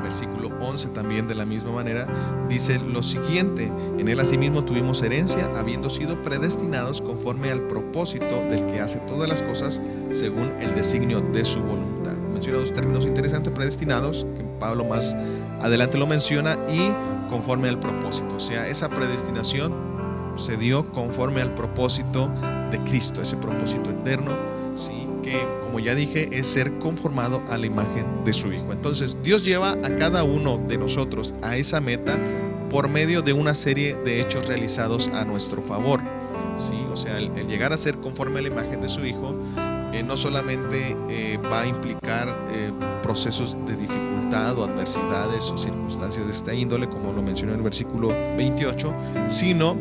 versículo 11 también de la misma manera, dice lo siguiente, en él asimismo tuvimos herencia, habiendo sido predestinados conforme al propósito del que hace todas las cosas según el designio de su voluntad. Menciona dos términos interesantes, predestinados, que Pablo más adelante lo menciona, y conforme al propósito. O sea, esa predestinación se dio conforme al propósito de Cristo, ese propósito eterno, ¿sí? que, como ya dije, es ser conformado a la imagen de su Hijo. Entonces, Dios lleva a cada uno de nosotros a esa meta por medio de una serie de hechos realizados a nuestro favor. ¿sí? O sea, el, llegar a ser conforme a la imagen de su Hijo eh, no solamente eh, va a implicar eh, procesos de dificultad o adversidades o circunstancias de esta índole, como lo mencionó en el versículo 28, sino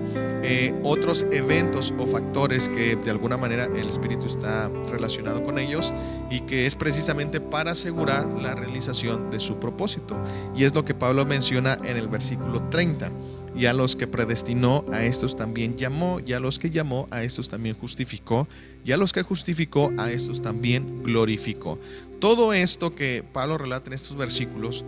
otros eventos o factores que de alguna manera el Espíritu está relacionado con ellos y que es precisamente para asegurar la realización de su propósito. Y es lo que Pablo menciona en el versículo 30 y a los que predestinó, a estos también llamó, y a los que llamó, a estos también justificó, y a los que justificó, a estos también glorificó. Todo esto que Pablo relata en estos versículos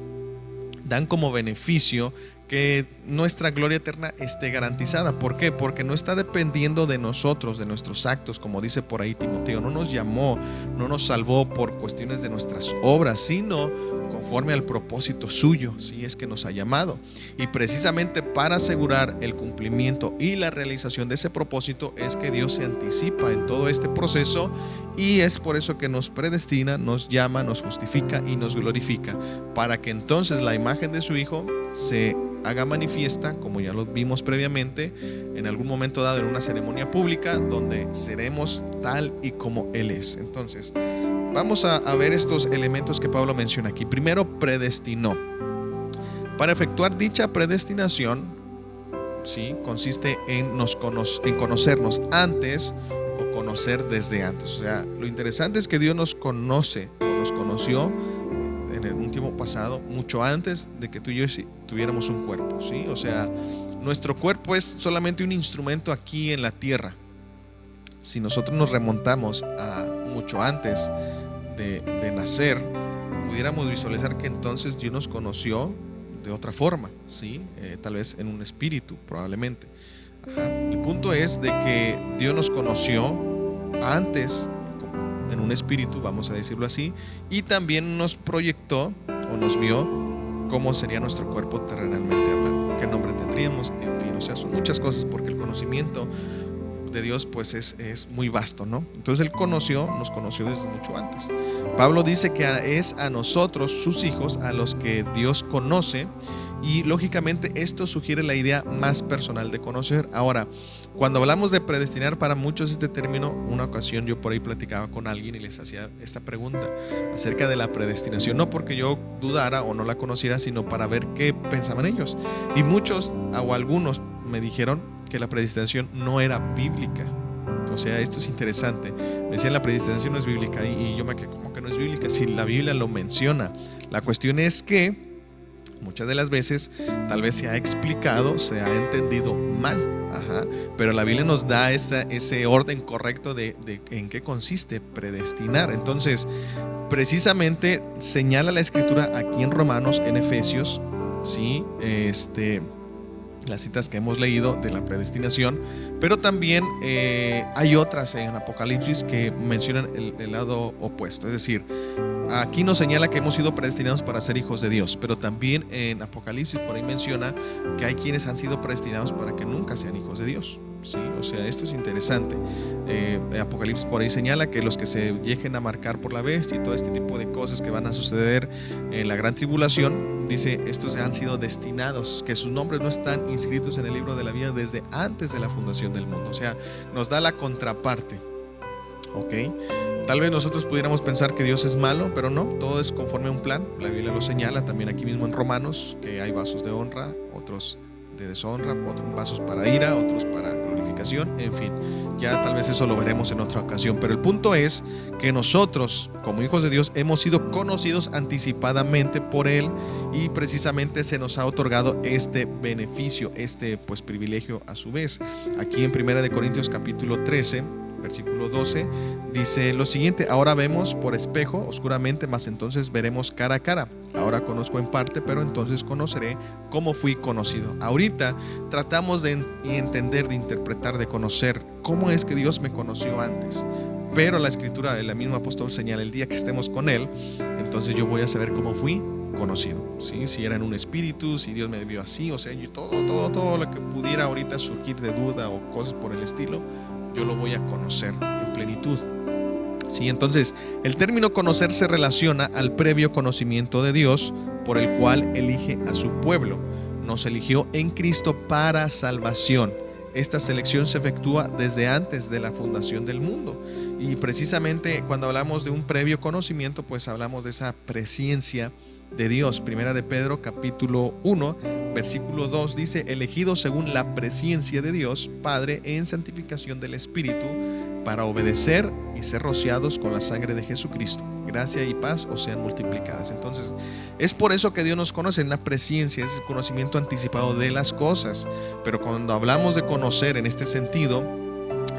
dan como beneficio que nuestra gloria eterna esté garantizada. ¿Por qué? Porque no está dependiendo de nosotros, de nuestros actos, como dice por ahí Timoteo. No nos llamó, no nos salvó por cuestiones de nuestras obras, sino conforme al propósito suyo, si es que nos ha llamado. Y precisamente para asegurar el cumplimiento y la realización de ese propósito es que Dios se anticipa en todo este proceso y es por eso que nos predestina, nos llama, nos justifica y nos glorifica, para que entonces la imagen de su Hijo se haga manifiesta, como ya lo vimos previamente, en algún momento dado en una ceremonia pública donde seremos tal y como Él es. Entonces, vamos a, ver estos elementos que Pablo menciona aquí. Primero, predestinó. Para efectuar dicha predestinación, ¿sí? consiste en, nos en conocernos antes o conocer desde antes. O sea, lo interesante es que Dios nos conoce o nos conoció en el último pasado, mucho antes de que tú y yo tuviéramos un cuerpo, ¿sí? O sea, nuestro cuerpo es solamente un instrumento aquí en la tierra. Si nosotros nos remontamos a mucho antes de, nacer, pudiéramos visualizar que entonces Dios nos conoció de otra forma, ¿sí? Eh, tal vez en un espíritu, probablemente. El punto es de que Dios nos conoció antes en un espíritu, vamos a decirlo así, y también nos proyectó o nos vio cómo sería nuestro cuerpo terrenalmente hablando, qué nombre tendríamos, en fin, o sea, son muchas cosas porque el conocimiento de Dios pues es, es muy vasto, ¿no? Entonces Él conoció, nos conoció desde mucho antes. Pablo dice que es a nosotros, sus hijos, a los que Dios conoce y lógicamente esto sugiere la idea más personal de conocer. Ahora, cuando hablamos de predestinar para muchos este término, una ocasión yo por ahí platicaba con alguien y les hacía esta pregunta acerca de la predestinación, no porque yo dudara o no la conociera, sino para ver qué pensaban ellos. Y muchos o algunos me dijeron que la predestinación no era bíblica. O sea, esto es interesante. Me decían la predestinación no es bíblica y, yo me quedé como que no es bíblica. Si la Biblia lo menciona. La cuestión es que muchas de las veces tal vez se ha explicado, se ha entendido mal. pero la Biblia nos da ese orden correcto de, de, en qué consiste predestinar. Entonces, precisamente señala la escritura aquí en Romanos, en Efesios, ¿sí? Este, las citas que hemos leído de la predestinación, pero también eh, hay otras en Apocalipsis que mencionan el, lado opuesto, es decir, aquí nos señala que hemos sido predestinados para ser hijos de Dios, pero también en Apocalipsis por ahí menciona que hay quienes han sido predestinados para que nunca sean hijos de Dios. ¿Sí? O sea, esto es interesante. Eh, Apocalipsis por ahí señala que los que se lleguen a marcar por la bestia y todo este tipo de cosas que van a suceder en la gran tribulación, dice, estos han sido destinados, que sus nombres no están inscritos en el libro de la vida desde antes de la fundación del mundo. O sea, nos da la contraparte. ¿Ok? Tal vez nosotros pudiéramos pensar que Dios es malo, pero no, todo es conforme a un plan. La Biblia lo señala también aquí mismo en Romanos, que hay vasos de honra, otros de deshonra, otros vasos para ira, otros para en fin, ya tal vez eso lo veremos en otra ocasión, pero el punto es que nosotros, como hijos de Dios, hemos sido conocidos anticipadamente por Él y precisamente se nos ha otorgado este beneficio, este pues privilegio a su vez. Aquí en Primera de Corintios capítulo 13, versículo 12, dice lo siguiente, ahora vemos por espejo oscuramente, mas entonces veremos cara a cara. Ahora conozco en parte, pero entonces conoceré cómo fui conocido. Ahorita tratamos de entender, de interpretar, de conocer cómo es que Dios me conoció antes. Pero la escritura, el mismo apóstol señala, el día que estemos con Él, entonces yo voy a saber cómo fui conocido, ¿sí? si era en un espíritu, si Dios me vio así, o sea, yo todo, todo, todo lo que pudiera ahorita surgir de duda o cosas por el estilo, yo lo voy a conocer en plenitud. Sí, entonces, el término conocer se relaciona al previo conocimiento de Dios por el cual elige a su pueblo. Nos eligió en Cristo para salvación. Esta selección se efectúa desde antes de la fundación del mundo. Y precisamente cuando hablamos de un previo conocimiento, pues hablamos de esa presencia de Dios. Primera de Pedro capítulo 1, versículo 2 dice, elegido según la presencia de Dios, Padre, en santificación del Espíritu, para obedecer y ser rociados con la sangre de Jesucristo. Gracia y paz os sean multiplicadas. Entonces, es por eso que Dios nos conoce en la presencia, es el conocimiento anticipado de las cosas. Pero cuando hablamos de conocer en este sentido,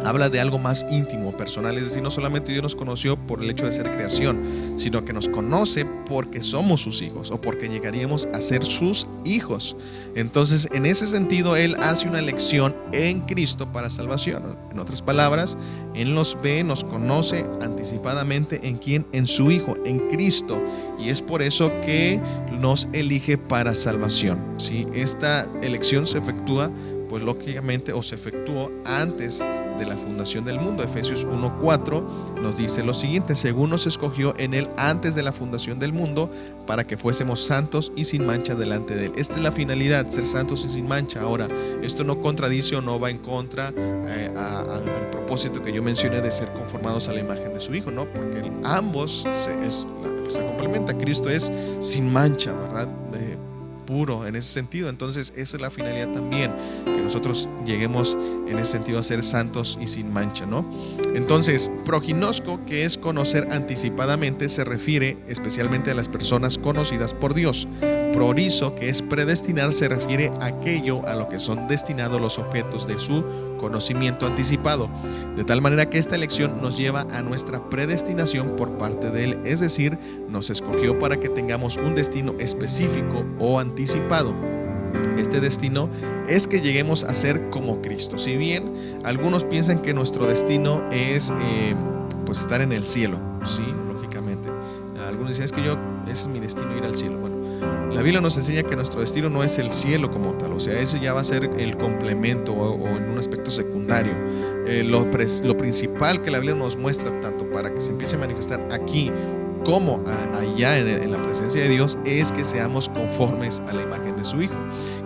habla de algo más íntimo, personal, es decir, no solamente Dios nos conoció por el hecho de ser creación, sino que nos conoce porque somos sus hijos o porque llegaríamos a ser sus hijos. Entonces, en ese sentido, Él hace una elección en Cristo para salvación. En otras palabras, Él nos ve, nos conoce anticipadamente en quién, en su Hijo, en Cristo. Y es por eso que nos elige para salvación. ¿sí? Esta elección se efectúa, pues lógicamente, o se efectuó antes de la fundación del mundo. Efesios 1.4 nos dice lo siguiente, según nos escogió en él antes de la fundación del mundo, para que fuésemos santos y sin mancha delante de él. Esta es la finalidad, ser santos y sin mancha. Ahora, esto no contradice o no va en contra eh, al propósito que yo mencioné de ser conformados a la imagen de su Hijo, ¿no? Porque ambos se, se complementa. Cristo es sin mancha, ¿verdad? En ese sentido. Entonces, esa es la finalidad también, que nosotros lleguemos en ese sentido a ser santos y sin mancha, ¿no? Entonces, proginosco, que es conocer anticipadamente, se refiere especialmente a las personas conocidas por Dios. Prorizo, que es predestinar, se refiere a aquello a lo que son destinados los objetos de su conocimiento anticipado, de tal manera que esta elección nos lleva a nuestra predestinación por parte de Él, es decir, nos escogió para que tengamos un destino específico o anticipado. Este destino es que lleguemos a ser como Cristo. Si bien algunos piensan que nuestro destino es eh, pues estar en el cielo, sí, lógicamente. Algunos dicen es que yo ese es mi destino ir al cielo. Bueno, la Biblia nos enseña que nuestro destino no es el cielo como tal, o sea, eso ya va a ser el complemento o, en un aspecto secundario. Eh, lo, principal que la Biblia nos muestra, tanto para que se empiece a manifestar aquí como allá en, en, la presencia de Dios, es que seamos conformes a la imagen de su Hijo,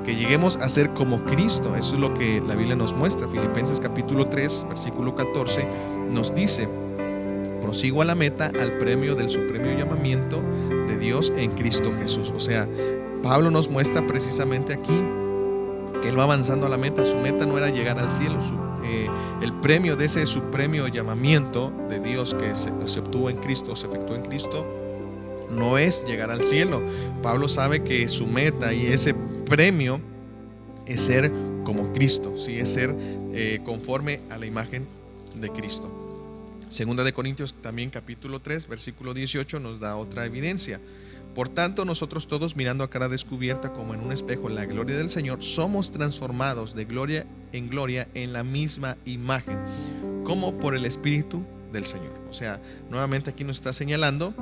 que lleguemos a ser como Cristo. Eso es lo que la Biblia nos muestra. Filipenses capítulo 3, versículo 14, nos dice, prosigo a la meta, al premio del supremo llamamiento de Dios en Cristo Jesús. O sea, Pablo nos muestra precisamente aquí que él va avanzando a la meta. Su meta no era llegar al cielo. Eh, el premio de ese supremo llamamiento de Dios que se, obtuvo en Cristo, se efectuó en Cristo, no es llegar al cielo. Pablo sabe que su meta y ese premio es ser como Cristo, ¿sí? es ser eh, conforme a la imagen de Cristo. Segunda de Corintios también capítulo 3, versículo 18 nos da otra evidencia. Por tanto, nosotros todos mirando a cara descubierta como en un espejo la gloria del Señor, somos transformados de gloria en gloria en la misma imagen, como por el Espíritu del Señor. O sea, nuevamente aquí nos está señalando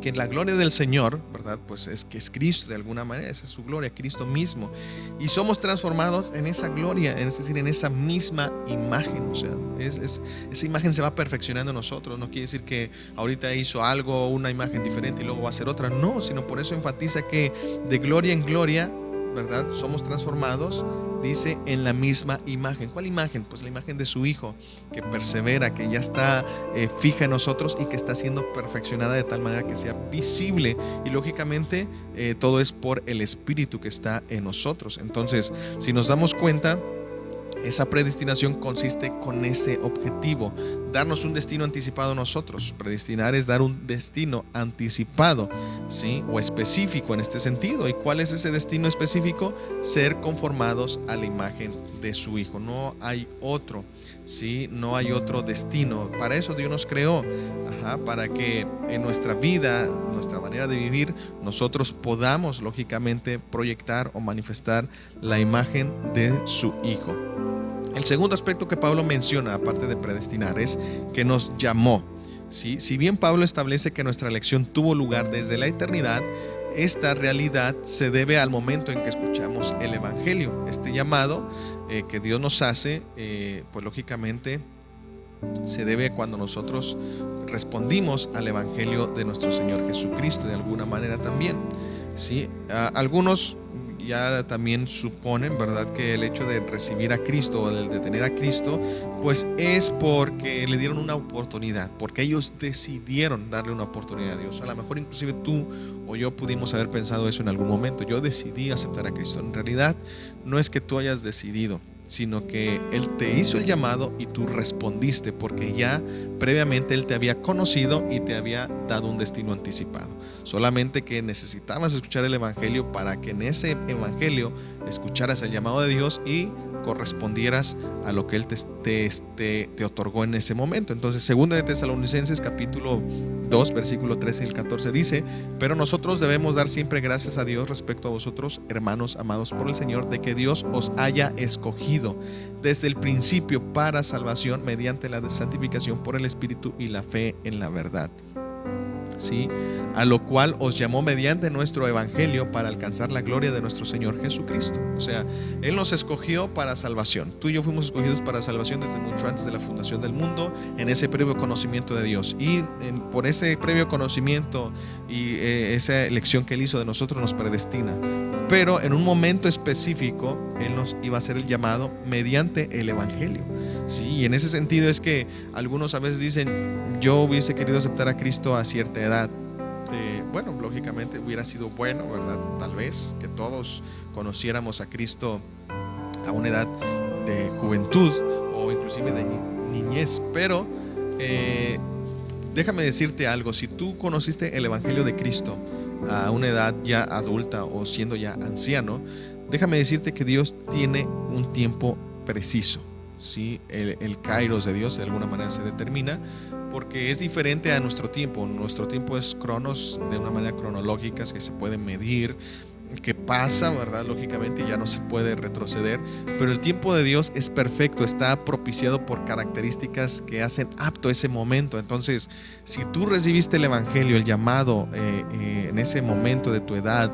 que la gloria del Señor, ¿verdad? Pues es que es Cristo de alguna manera, esa es su gloria, Cristo mismo. Y somos transformados en esa gloria, es decir, en esa misma imagen. O sea, es, esa imagen se va perfeccionando en nosotros. No quiere decir que ahorita hizo algo, una imagen diferente y luego va a ser otra. No, sino por eso enfatiza que de gloria en gloria, ¿verdad? Somos transformados dice en la misma imagen. ¿Cuál imagen? Pues la imagen de su Hijo, que persevera, que ya está eh, fija en nosotros y que está siendo perfeccionada de tal manera que sea visible. Y lógicamente eh, todo es por el Espíritu que está en nosotros. Entonces, si nos damos cuenta, esa predestinación consiste con ese objetivo, darnos un destino anticipado a nosotros. Predestinar es dar un destino anticipado, ¿sí? O específico en este sentido. ¿Y cuál es ese destino específico? Ser conformados a la imagen de su Hijo. No hay otro, ¿sí? No hay otro destino. Para eso Dios nos creó, para que en nuestra vida, nuestra manera de vivir, nosotros podamos lógicamente proyectar o manifestar la imagen de su Hijo. El segundo aspecto que Pablo menciona, aparte de predestinar, es que nos llamó. ¿sí? Si bien Pablo establece que nuestra elección tuvo lugar desde la eternidad, esta realidad se debe al momento en que escuchamos el Evangelio. Este llamado eh, que Dios nos hace, eh, pues lógicamente se debe cuando nosotros respondimos al Evangelio de nuestro Señor Jesucristo, de alguna manera también. ¿sí? algunos ya también suponen, ¿verdad?, que el hecho de recibir a Cristo o de tener a Cristo, pues es porque le dieron una oportunidad, porque ellos decidieron darle una oportunidad a Dios. A lo mejor inclusive tú o yo pudimos haber pensado eso en algún momento. Yo decidí aceptar a Cristo. En realidad no es que tú hayas decidido, sino que Él te hizo el llamado y tú respondiste porque ya previamente Él te había conocido y te había dado un destino anticipado. Solamente que necesitabas escuchar el Evangelio para que en ese Evangelio escucharas el llamado de Dios y correspondieras a lo que Él te, te, te, otorgó en ese momento. Entonces, segunda de Tesalonicenses capítulo 2, versículo 13 y el 14 dice, pero nosotros debemos dar siempre gracias a Dios respecto a vosotros, hermanos amados por el Señor, de que Dios os haya escogido desde el principio para salvación mediante la santificación por el Espíritu y la fe en la verdad. ¿Sí? a lo cual os llamó mediante nuestro evangelio para alcanzar la gloria de nuestro Señor Jesucristo. O sea, Él nos escogió para salvación. Tú y yo fuimos escogidos para salvación desde mucho antes de la fundación del mundo, en ese previo conocimiento de Dios. Y por ese previo conocimiento y eh, esa elección que Él hizo de nosotros nos predestina. Pero en un momento específico, Él nos iba a hacer el llamado mediante el Evangelio. Sí, y en ese sentido es que algunos a veces dicen, yo hubiese querido aceptar a Cristo a cierta edad bueno, lógicamente hubiera sido bueno, ¿verdad? Tal vez que todos conociéramos a Cristo a una edad de juventud o inclusive de niñez, pero eh, déjame decirte algo, si tú conociste el Evangelio de Cristo a una edad ya adulta o siendo ya anciano, déjame decirte que Dios tiene un tiempo preciso. ¿sí? El, el kairos de Dios de alguna manera se determina porque es diferente a nuestro tiempo. Nuestro tiempo es cronos de una manera cronológica que se puede medir, que pasa, ¿verdad? Lógicamente ya no se puede retroceder, pero el tiempo de Dios es perfecto, está propiciado por características que hacen apto ese momento. Entonces, si tú recibiste el Evangelio, el llamado eh, eh, en ese momento de tu edad,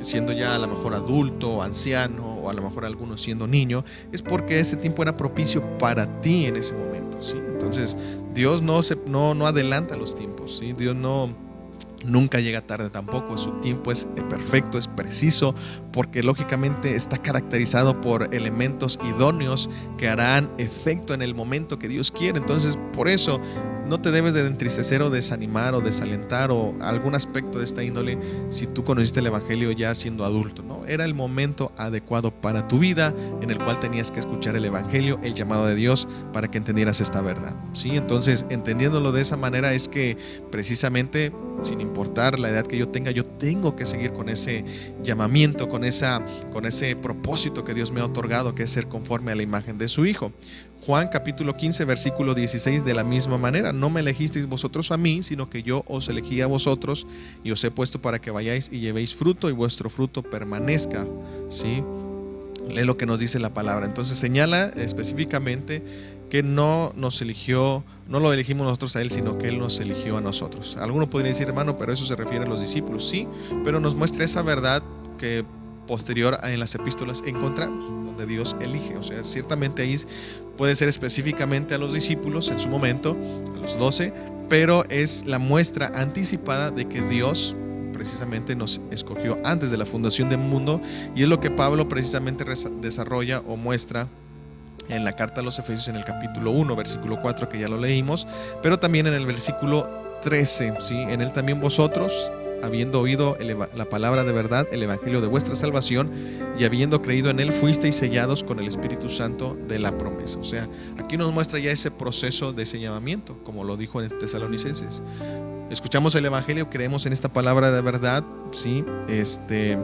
siendo ya a lo mejor adulto, anciano, o a lo mejor algunos siendo niño, es porque ese tiempo era propicio para ti en ese momento. ¿sí? Entonces, Dios no, se, no, no adelanta los tiempos, ¿sí? Dios no, nunca llega tarde tampoco, su tiempo es perfecto, es preciso, porque lógicamente está caracterizado por elementos idóneos que harán efecto en el momento que Dios quiere. Entonces, por eso no te debes de entristecer o desanimar o desalentar o algún aspecto de esta índole si tú conociste el Evangelio ya siendo adulto, ¿no? Era el momento adecuado para tu vida en el cual tenías que escuchar el Evangelio, el llamado de Dios para que entendieras esta verdad, ¿sí? Entonces, entendiéndolo de esa manera es que precisamente sin importar la edad que yo tenga, yo tengo que seguir con ese llamamiento, con, esa, con ese propósito que Dios me ha otorgado, que es ser conforme a la imagen de su Hijo. Juan capítulo 15, versículo 16, de la misma manera, no me elegisteis vosotros a mí, sino que yo os elegí a vosotros y os he puesto para que vayáis y llevéis fruto y vuestro fruto permanezca. ¿Sí? Lo que nos dice la palabra. Entonces señala específicamente que no nos eligió, no lo elegimos nosotros a Él, sino que Él nos eligió a nosotros. Alguno podría decir, hermano, pero eso se refiere a los discípulos. Sí, pero nos muestra esa verdad que posterior en las epístolas encontramos, donde Dios elige. O sea, ciertamente ahí puede ser específicamente a los discípulos en su momento, a los doce, pero es la muestra anticipada de que Dios precisamente nos escogió antes de la fundación del mundo y es lo que Pablo precisamente desarrolla o muestra en la carta a los Efesios en el capítulo 1, versículo 4, que ya lo leímos, pero también en el versículo 13, ¿sí? En él también vosotros, habiendo oído la palabra de verdad, el evangelio de vuestra salvación, y habiendo creído en él, fuisteis sellados con el Espíritu Santo de la promesa. O sea, aquí nos muestra ya ese proceso de llamamiento, como lo dijo en Tesalonicenses. Escuchamos el evangelio, creemos en esta palabra de verdad, ¿sí? Este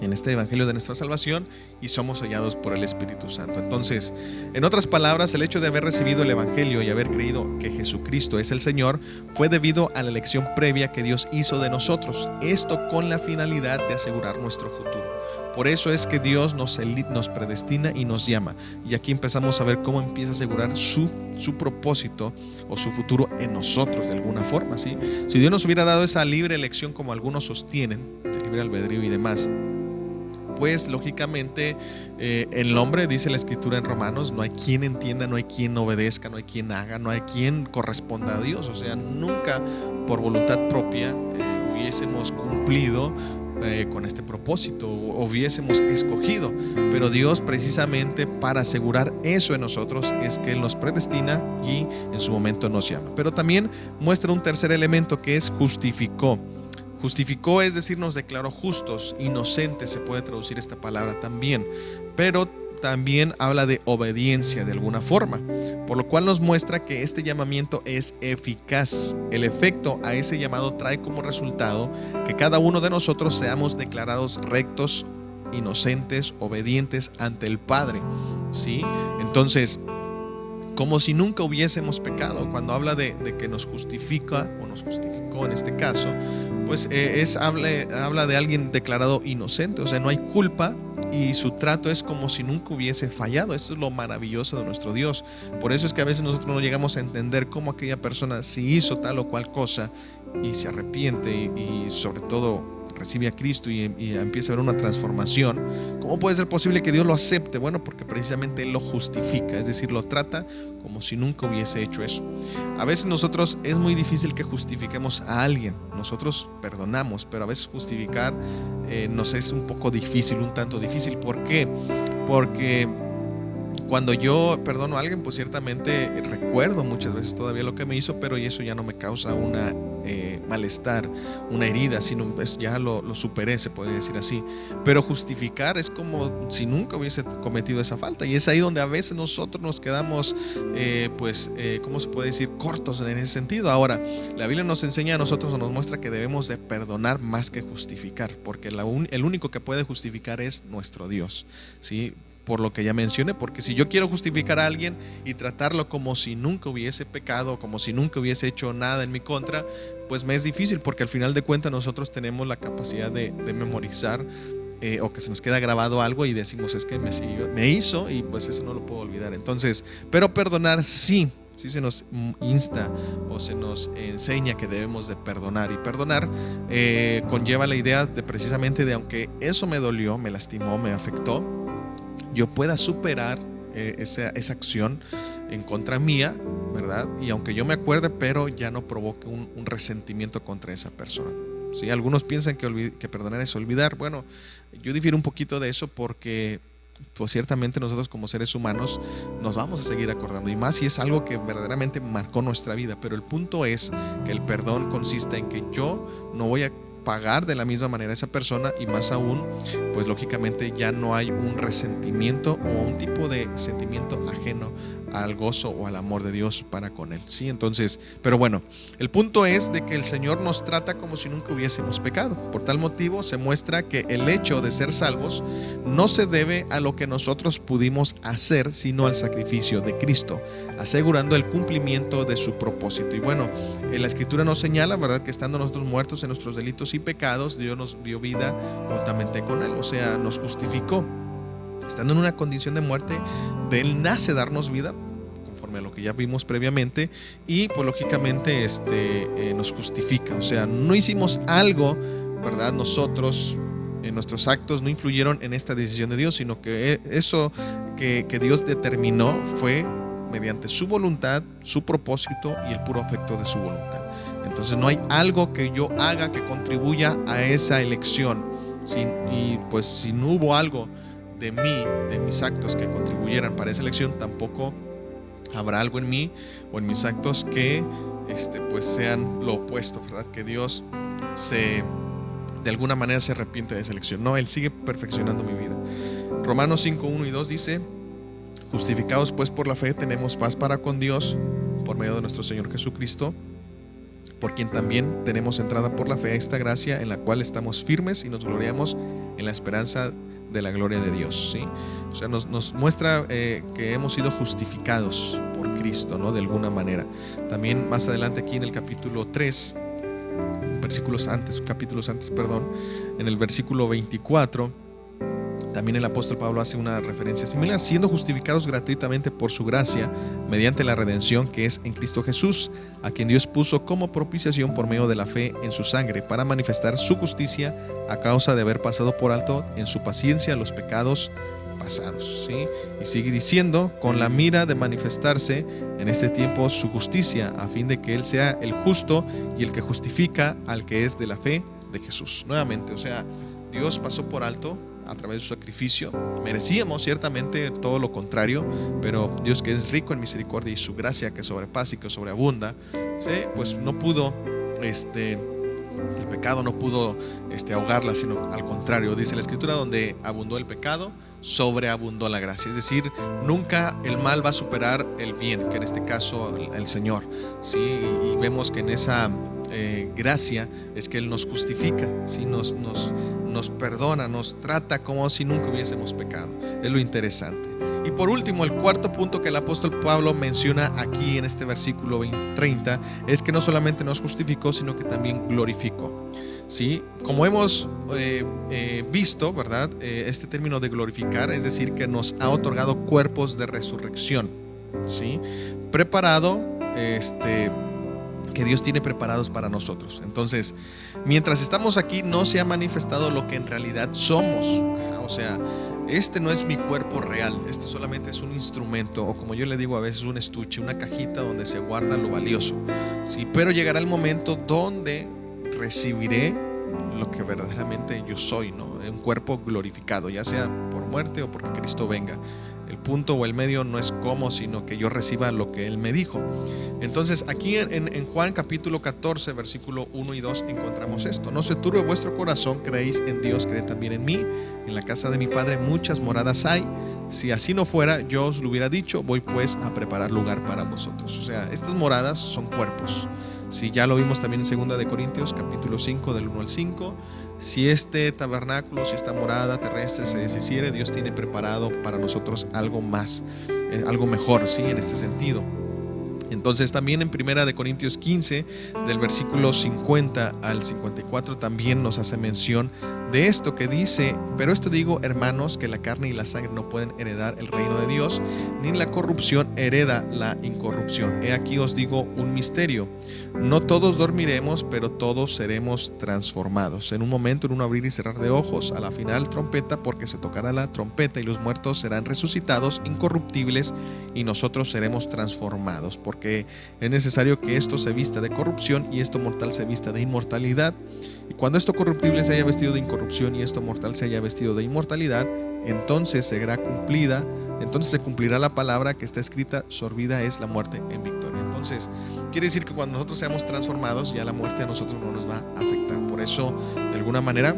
en este Evangelio de nuestra salvación y somos sellados por el Espíritu Santo. Entonces, en otras palabras, el hecho de haber recibido el Evangelio y haber creído que Jesucristo es el Señor fue debido a la elección previa que Dios hizo de nosotros, esto con la finalidad de asegurar nuestro futuro. Por eso es que Dios nos, nos predestina y nos llama. Y aquí empezamos a ver cómo empieza a asegurar su, su propósito o su futuro en nosotros de alguna forma. ¿sí? Si Dios nos hubiera dado esa libre elección como algunos sostienen, de libre albedrío y demás, pues lógicamente eh, el hombre, dice la escritura en Romanos, no hay quien entienda, no hay quien obedezca, no hay quien haga, no hay quien corresponda a Dios. O sea, nunca por voluntad propia eh, hubiésemos cumplido eh, con este propósito hubiésemos escogido. Pero Dios precisamente para asegurar eso en nosotros es que nos predestina y en su momento nos llama. Pero también muestra un tercer elemento que es justificó. Justificó es decir, nos declaró justos, inocentes se puede traducir esta palabra también, pero también habla de obediencia de alguna forma, por lo cual nos muestra que este llamamiento es eficaz. El efecto a ese llamado trae como resultado que cada uno de nosotros seamos declarados rectos, inocentes, obedientes ante el Padre. ¿sí? Entonces, como si nunca hubiésemos pecado. Cuando habla de, que nos justifica, o nos justificó en este caso, pues eh, es, habla, habla de alguien declarado inocente, o sea, no hay culpa y su trato es como si nunca hubiese fallado. Esto es lo maravilloso de nuestro Dios. Por eso es que a veces nosotros no llegamos a entender cómo aquella persona si hizo tal o cual cosa y se arrepiente y sobre todo recibe a Cristo y, empieza a ver una transformación, ¿cómo puede ser posible que Dios lo acepte? Bueno, porque precisamente Él lo justifica, es decir, lo trata como si nunca hubiese hecho eso. A veces nosotros es muy difícil que justifiquemos a alguien, nosotros perdonamos, pero a veces justificar eh, nos es un poco difícil, un tanto difícil. ¿Por qué? Porque cuando yo perdono a alguien, pues ciertamente recuerdo muchas veces todavía lo que me hizo, pero eso ya no me causa una eh, malestar, una herida, sino pues ya lo, superé, se podría decir así. Pero justificar es como si nunca hubiese cometido esa falta. Y es ahí donde a veces nosotros nos quedamos, eh, pues, eh, ¿cómo se puede decir? Cortos en ese sentido. Ahora, la Biblia nos enseña a nosotros, nos muestra que debemos de perdonar más que justificar, porque el único que puede justificar es nuestro Dios. ¿sí? Por lo que ya mencioné, porque si yo quiero justificar a alguien y tratarlo como si nunca hubiese pecado, como si nunca hubiese hecho nada en mi contra, pues me es difícil, porque al final de cuentas nosotros tenemos la capacidad de, memorizar eh, o que se nos queda grabado algo y decimos es que me, me hizo y pues eso no lo puedo olvidar. Entonces, pero perdonar sí, sí se nos insta o se nos enseña que debemos de perdonar y perdonar eh, conlleva la idea de precisamente de aunque eso me dolió, me lastimó, me afectó, yo pueda superar eh, esa, acción en contra mía, ¿verdad? Y aunque yo me acuerde, pero ya no provoque un, resentimiento contra esa persona. ¿Sí? Algunos piensan que, que perdonar es olvidar. Bueno, yo difiero un poquito de eso porque pues ciertamente nosotros como seres humanos nos vamos a seguir acordando y más si es algo que verdaderamente marcó nuestra vida, pero el punto es que el perdón consiste en que yo no voy a pagar de la misma manera a esa persona y más aún, pues lógicamente ya no hay un resentimiento o un tipo de sentimiento ajeno al gozo o al amor de Dios para con Él. ¿sí? Entonces, pero bueno, el punto es de que el Señor nos trata como si nunca hubiésemos pecado. Por tal motivo se muestra que el hecho de ser salvos no se debe a lo que nosotros pudimos hacer, sino al sacrificio de Cristo, asegurando el cumplimiento de su propósito. Y bueno, en la Escritura nos señala, ¿verdad?, que estando nosotros muertos en nuestros delitos y pecados, Dios nos dio vida juntamente con Él, o sea, nos justificó estando en una condición de muerte, de Él nace darnos vida, conforme a lo que ya vimos previamente, y pues lógicamente este, eh, nos justifica. O sea, no hicimos algo, ¿verdad? Nosotros, en nuestros actos no influyeron en esta decisión de Dios, sino que eh, eso que, que Dios determinó fue mediante su voluntad, su propósito y el puro afecto de su voluntad. Entonces no hay algo que yo haga que contribuya a esa elección. y pues si no hubo algo de mí, de mis actos que contribuyeran para esa elección, tampoco habrá algo en mí o en mis actos que este, pues sean lo opuesto, ¿verdad? Que Dios se de alguna manera se arrepiente de esa elección. No, Él sigue perfeccionando mi vida. Romanos 5, 1 y 2 dice, justificados pues por la fe tenemos paz para con Dios por medio de nuestro Señor Jesucristo, por quien también tenemos entrada por la fe a esta gracia en la cual estamos firmes y nos gloriamos en la esperanza de la gloria de Dios. ¿sí? O sea, nos, muestra eh, que hemos sido justificados por Cristo, ¿no? De alguna manera. También más adelante aquí en el capítulo 3, versículos antes, capítulos antes, perdón, en el versículo 24 también el apóstol Pablo hace una referencia similar, siendo justificados gratuitamente por su gracia mediante la redención que es en Cristo Jesús, a quien Dios puso como propiciación por medio de la fe en su sangre, para manifestar su justicia a causa de haber pasado por alto en su paciencia los pecados pasados. ¿sí? Y sigue diciendo, con la mira de manifestarse en este tiempo su justicia, a fin de que Él sea el justo y el que justifica al que es de la fe de Jesús. Nuevamente, o sea, Dios pasó por alto a través de su sacrificio. Merecíamos ciertamente todo lo contrario, pero Dios que es rico en misericordia y su gracia que sobrepasa y que sobreabunda, pues no pudo este, El pecado no pudo este, ahogarla, sino al contrario, dice la escritura, donde abundó el pecado, sobreabundó la gracia. Es decir, nunca el mal va a superar el bien, que en este caso el, Señor. ¿sí? Y, vemos que en esa eh, gracia es que Él nos justifica, ¿sí? nos, nos, nos perdona, nos trata como si nunca hubiésemos pecado. Es lo interesante. Y por último, el cuarto punto que el apóstol Pablo menciona aquí en este versículo 30 es que no solamente nos justificó, sino que también glorificó. ¿Sí? Como hemos eh, eh, visto, ¿verdad? Este término de glorificar, es decir, que nos ha otorgado cuerpos de resurrección, ¿sí? Preparado, este, que Dios tiene preparados para nosotros. Entonces, mientras estamos aquí, no se ha manifestado lo que en realidad somos. O sea, este no es mi cuerpo real, este solamente es un instrumento, o como yo le digo a veces, un estuche, una cajita donde se guarda lo valioso. Sí, pero llegará el momento donde recibiré lo que verdaderamente yo soy, ¿no? Un cuerpo glorificado, ya sea por muerte o porque Cristo venga. El punto o el medio no es cómo, sino que yo reciba lo que Él me dijo. Entonces, aquí en, Juan capítulo 14, versículo 1 y 2, encontramos esto. No se turbe vuestro corazón, creéis en Dios, creed también en mí. En la casa de mi Padre muchas moradas hay. Si así no fuera, yo os lo hubiera dicho, voy pues a preparar lugar para vosotros. O sea, estas moradas son cuerpos. Si ya lo vimos también en 2 de Corintios capítulo 5 del 1 al 5, si este tabernáculo, si esta morada terrestre se deshiciere, Dios tiene preparado para nosotros algo más, eh, algo mejor, ¿sí? En este sentido. Entonces también en Primera de Corintios 15, del versículo 50 al 54, también nos hace mención de esto que dice, pero esto digo, hermanos, que la carne y la sangre no pueden heredar el reino de Dios, ni la corrupción hereda la incorrupción. He aquí os digo un misterio. No todos dormiremos, pero todos seremos transformados. En un momento, en un abrir y cerrar de ojos, a la final trompeta, porque se tocará la trompeta y los muertos serán resucitados, incorruptibles, y nosotros seremos transformados porque es necesario que esto se vista de corrupción y esto mortal se vista de inmortalidad. Y cuando esto corruptible se haya vestido de incorrupción y esto mortal se haya vestido de inmortalidad, entonces será cumplida, entonces se cumplirá la palabra que está escrita, sorbida es la muerte en victoria. Entonces, quiere decir que cuando nosotros seamos transformados, ya la muerte a nosotros no nos va a afectar. Por eso, de alguna manera,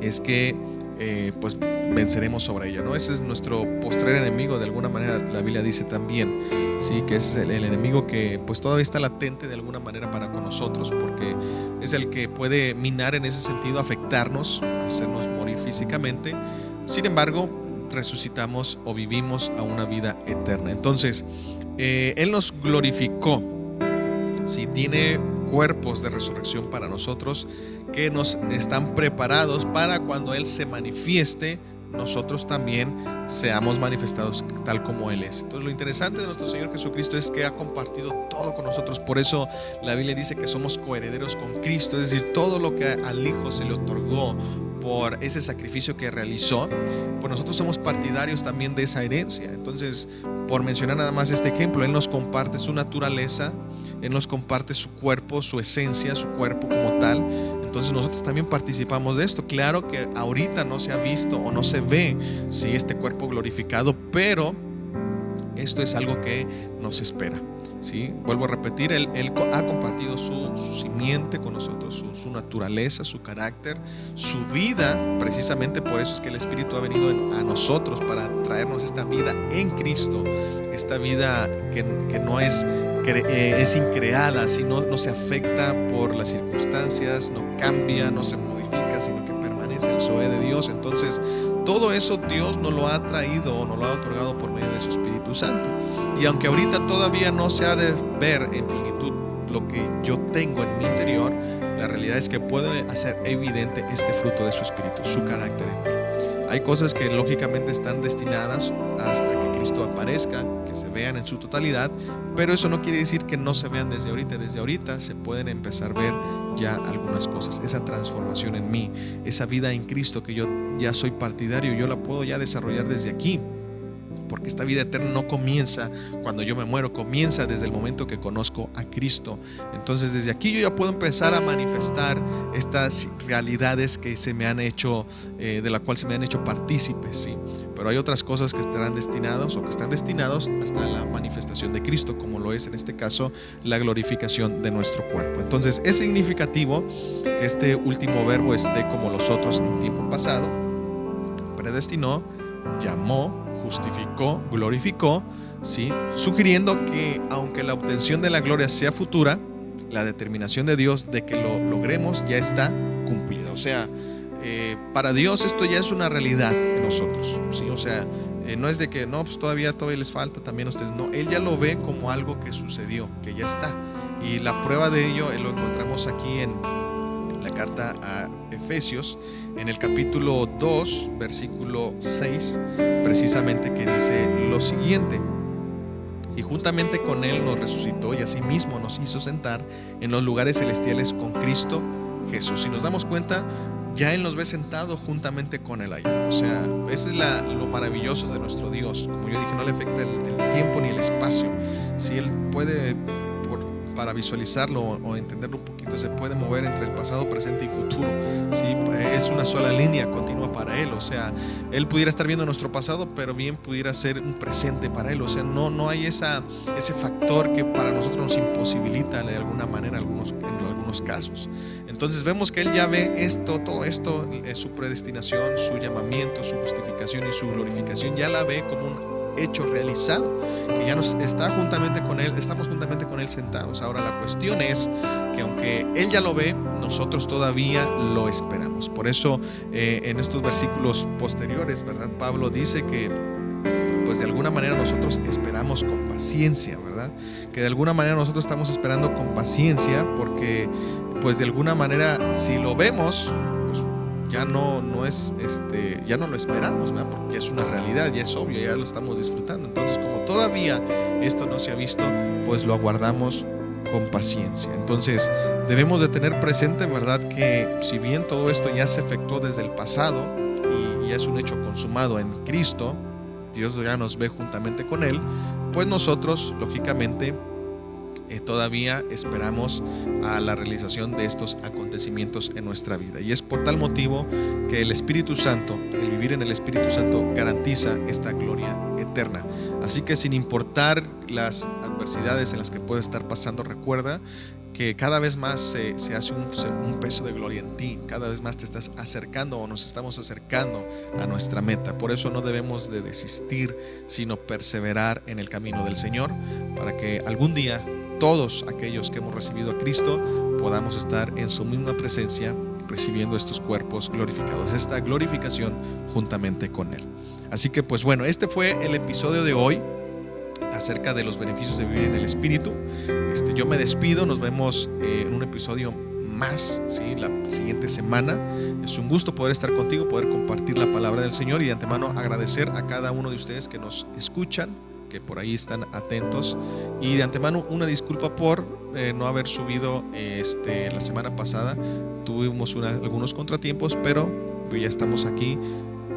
es que eh, pues venceremos sobre ella, ¿no? Ese es nuestro postrer enemigo, de alguna manera la Biblia dice también, sí, que es el, enemigo que pues todavía está latente de alguna manera para con nosotros, porque es el que puede minar en ese sentido, afectarnos, hacernos morir físicamente. Sin embargo, resucitamos o vivimos a una vida eterna. Entonces, eh, Él nos glorificó. Si tiene cuerpos de resurrección para nosotros que nos están preparados para cuando Él se manifieste, nosotros también seamos manifestados tal como Él es. Entonces lo interesante de nuestro Señor Jesucristo es que ha compartido todo con nosotros. Por eso la Biblia dice que somos coherederos con Cristo, es decir, todo lo que al Hijo se le otorgó por ese sacrificio que realizó, pues nosotros somos partidarios también de esa herencia. Entonces, por mencionar nada más este ejemplo, Él nos comparte su naturaleza, Él nos comparte su cuerpo, su esencia, su cuerpo como tal. Entonces nosotros también participamos de esto. Claro que ahorita no se ha visto o no se ve si este cuerpo glorificado, pero esto es algo que nos espera. ¿sí? Vuelvo a repetir, él, ha compartido su, simiente con nosotros, su, naturaleza, su carácter, su vida. Precisamente por eso es que el Espíritu ha venido a nosotros para traernos esta vida en Cristo, esta vida que, no es, eh, es increada, sino no se afecta por las circunstancias, no cambia, no se modifica, sino que permanece el Zoe de Dios. Entonces, todo eso Dios nos lo ha traído o nos lo ha otorgado por medio de su Espíritu Santo. Y aunque ahorita todavía no se ha de ver en plenitud lo que yo tengo en mi interior, la realidad es que puede hacer evidente este fruto de su Espíritu, su carácter en mí. Hay cosas que lógicamente están destinadas hasta que Cristo aparezca, que se vean en su totalidad, pero eso no quiere decir que no se vean desde ahorita. Desde ahorita se pueden empezar a ver ya algunas cosas, esa transformación en mí, esa vida en Cristo que yo ya soy partidario, yo la puedo ya desarrollar desde aquí. Porque esta vida eterna no comienza cuando yo me muero, comienza desde el momento que conozco a Cristo. Entonces desde aquí yo ya puedo empezar a manifestar estas realidades que se me han hecho, eh, de la cual se me han hecho partícipes, ¿sí? Pero hay otras cosas que estarán destinados o que están destinados hasta la manifestación de Cristo, como lo es en este caso la glorificación de nuestro cuerpo. Entonces es significativo que este último verbo esté como los otros en tiempo pasado, predestinó, llamó, justificó, glorificó, ¿sí? sugiriendo que aunque la obtención de la gloria sea futura, la determinación de Dios de que lo logremos ya está cumplida. O sea, eh, para Dios esto ya es una realidad en nosotros. ¿sí? O sea, eh, no es de que no, pues todavía, todavía les falta también a ustedes. No, Él ya lo ve como algo que sucedió, que ya está. Y la prueba de ello lo encontramos aquí en la carta a Efesios, en el capítulo 2, versículo 6, precisamente que dice lo siguiente. Y juntamente con Él nos resucitó y asimismo nos hizo sentar en los lugares celestiales con Cristo Jesús. Si nos damos cuenta, ya Él nos ve sentado juntamente con Él allá. O sea, ese es lo maravilloso de nuestro Dios. Como yo dije, no le afecta el, el tiempo ni el espacio. Si Él puede para visualizarlo o entenderlo un poquito, se puede mover entre el pasado, presente y futuro. ¿sí? Es una sola línea continua para Él. O sea, Él pudiera estar viendo nuestro pasado, pero bien pudiera ser un presente para Él. O sea, no, no hay esa, ese factor que para nosotros nos imposibilita de alguna manera algunos, en algunos casos. Entonces vemos que Él ya ve esto, todo esto, eh, su predestinación, su llamamiento, su justificación y su glorificación, ya la ve como un hecho realizado, que ya nos está juntamente con Él, estamos juntamente con Él sentados. Ahora la cuestión es que aunque Él ya lo ve, nosotros todavía lo esperamos. Por eso eh, en estos versículos posteriores, ¿verdad? Pablo dice que pues de alguna manera nosotros esperamos con paciencia, ¿verdad? Que de alguna manera nosotros estamos esperando con paciencia porque pues de alguna manera si lo vemos, ya no, no es, este, ya no lo esperamos, porque ya es una realidad, ya es obvio, ya lo estamos disfrutando. Entonces, como todavía esto no se ha visto, pues lo aguardamos con paciencia. Entonces, debemos de tener presente, ¿verdad?, que si bien todo esto ya se efectuó desde el pasado y ya es un hecho consumado en Cristo, Dios ya nos ve juntamente con Él, pues nosotros, lógicamente, eh, todavía esperamos a la realización de estos acontecimientos en nuestra vida. Y es por tal motivo que el Espíritu Santo, el vivir en el Espíritu Santo, garantiza esta gloria eterna. Así que sin importar las adversidades en las que puede estar pasando, recuerda que cada vez más se, hace un, un, peso de gloria en ti, cada vez más te estás acercando o nos estamos acercando a nuestra meta. Por eso no debemos de desistir, sino perseverar en el camino del Señor, para que algún día todos aquellos que hemos recibido a Cristo podamos estar en su misma presencia recibiendo estos cuerpos glorificados, esta glorificación juntamente con Él. Así que pues bueno, este fue el episodio de hoy acerca de los beneficios de vivir en el Espíritu. Este, yo me despido, nos vemos eh, en un episodio más ¿sí? la siguiente semana. Es un gusto poder estar contigo, poder compartir la palabra del Señor y de antemano agradecer a cada uno de ustedes que nos escuchan, que por ahí están atentos. Y de antemano una disculpa por eh, no haber subido este, la semana pasada. Tuvimos algunos contratiempos, pero ya estamos aquí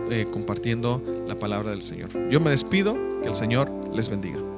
eh, compartiendo la palabra del Señor. Yo me despido, que el Señor les bendiga.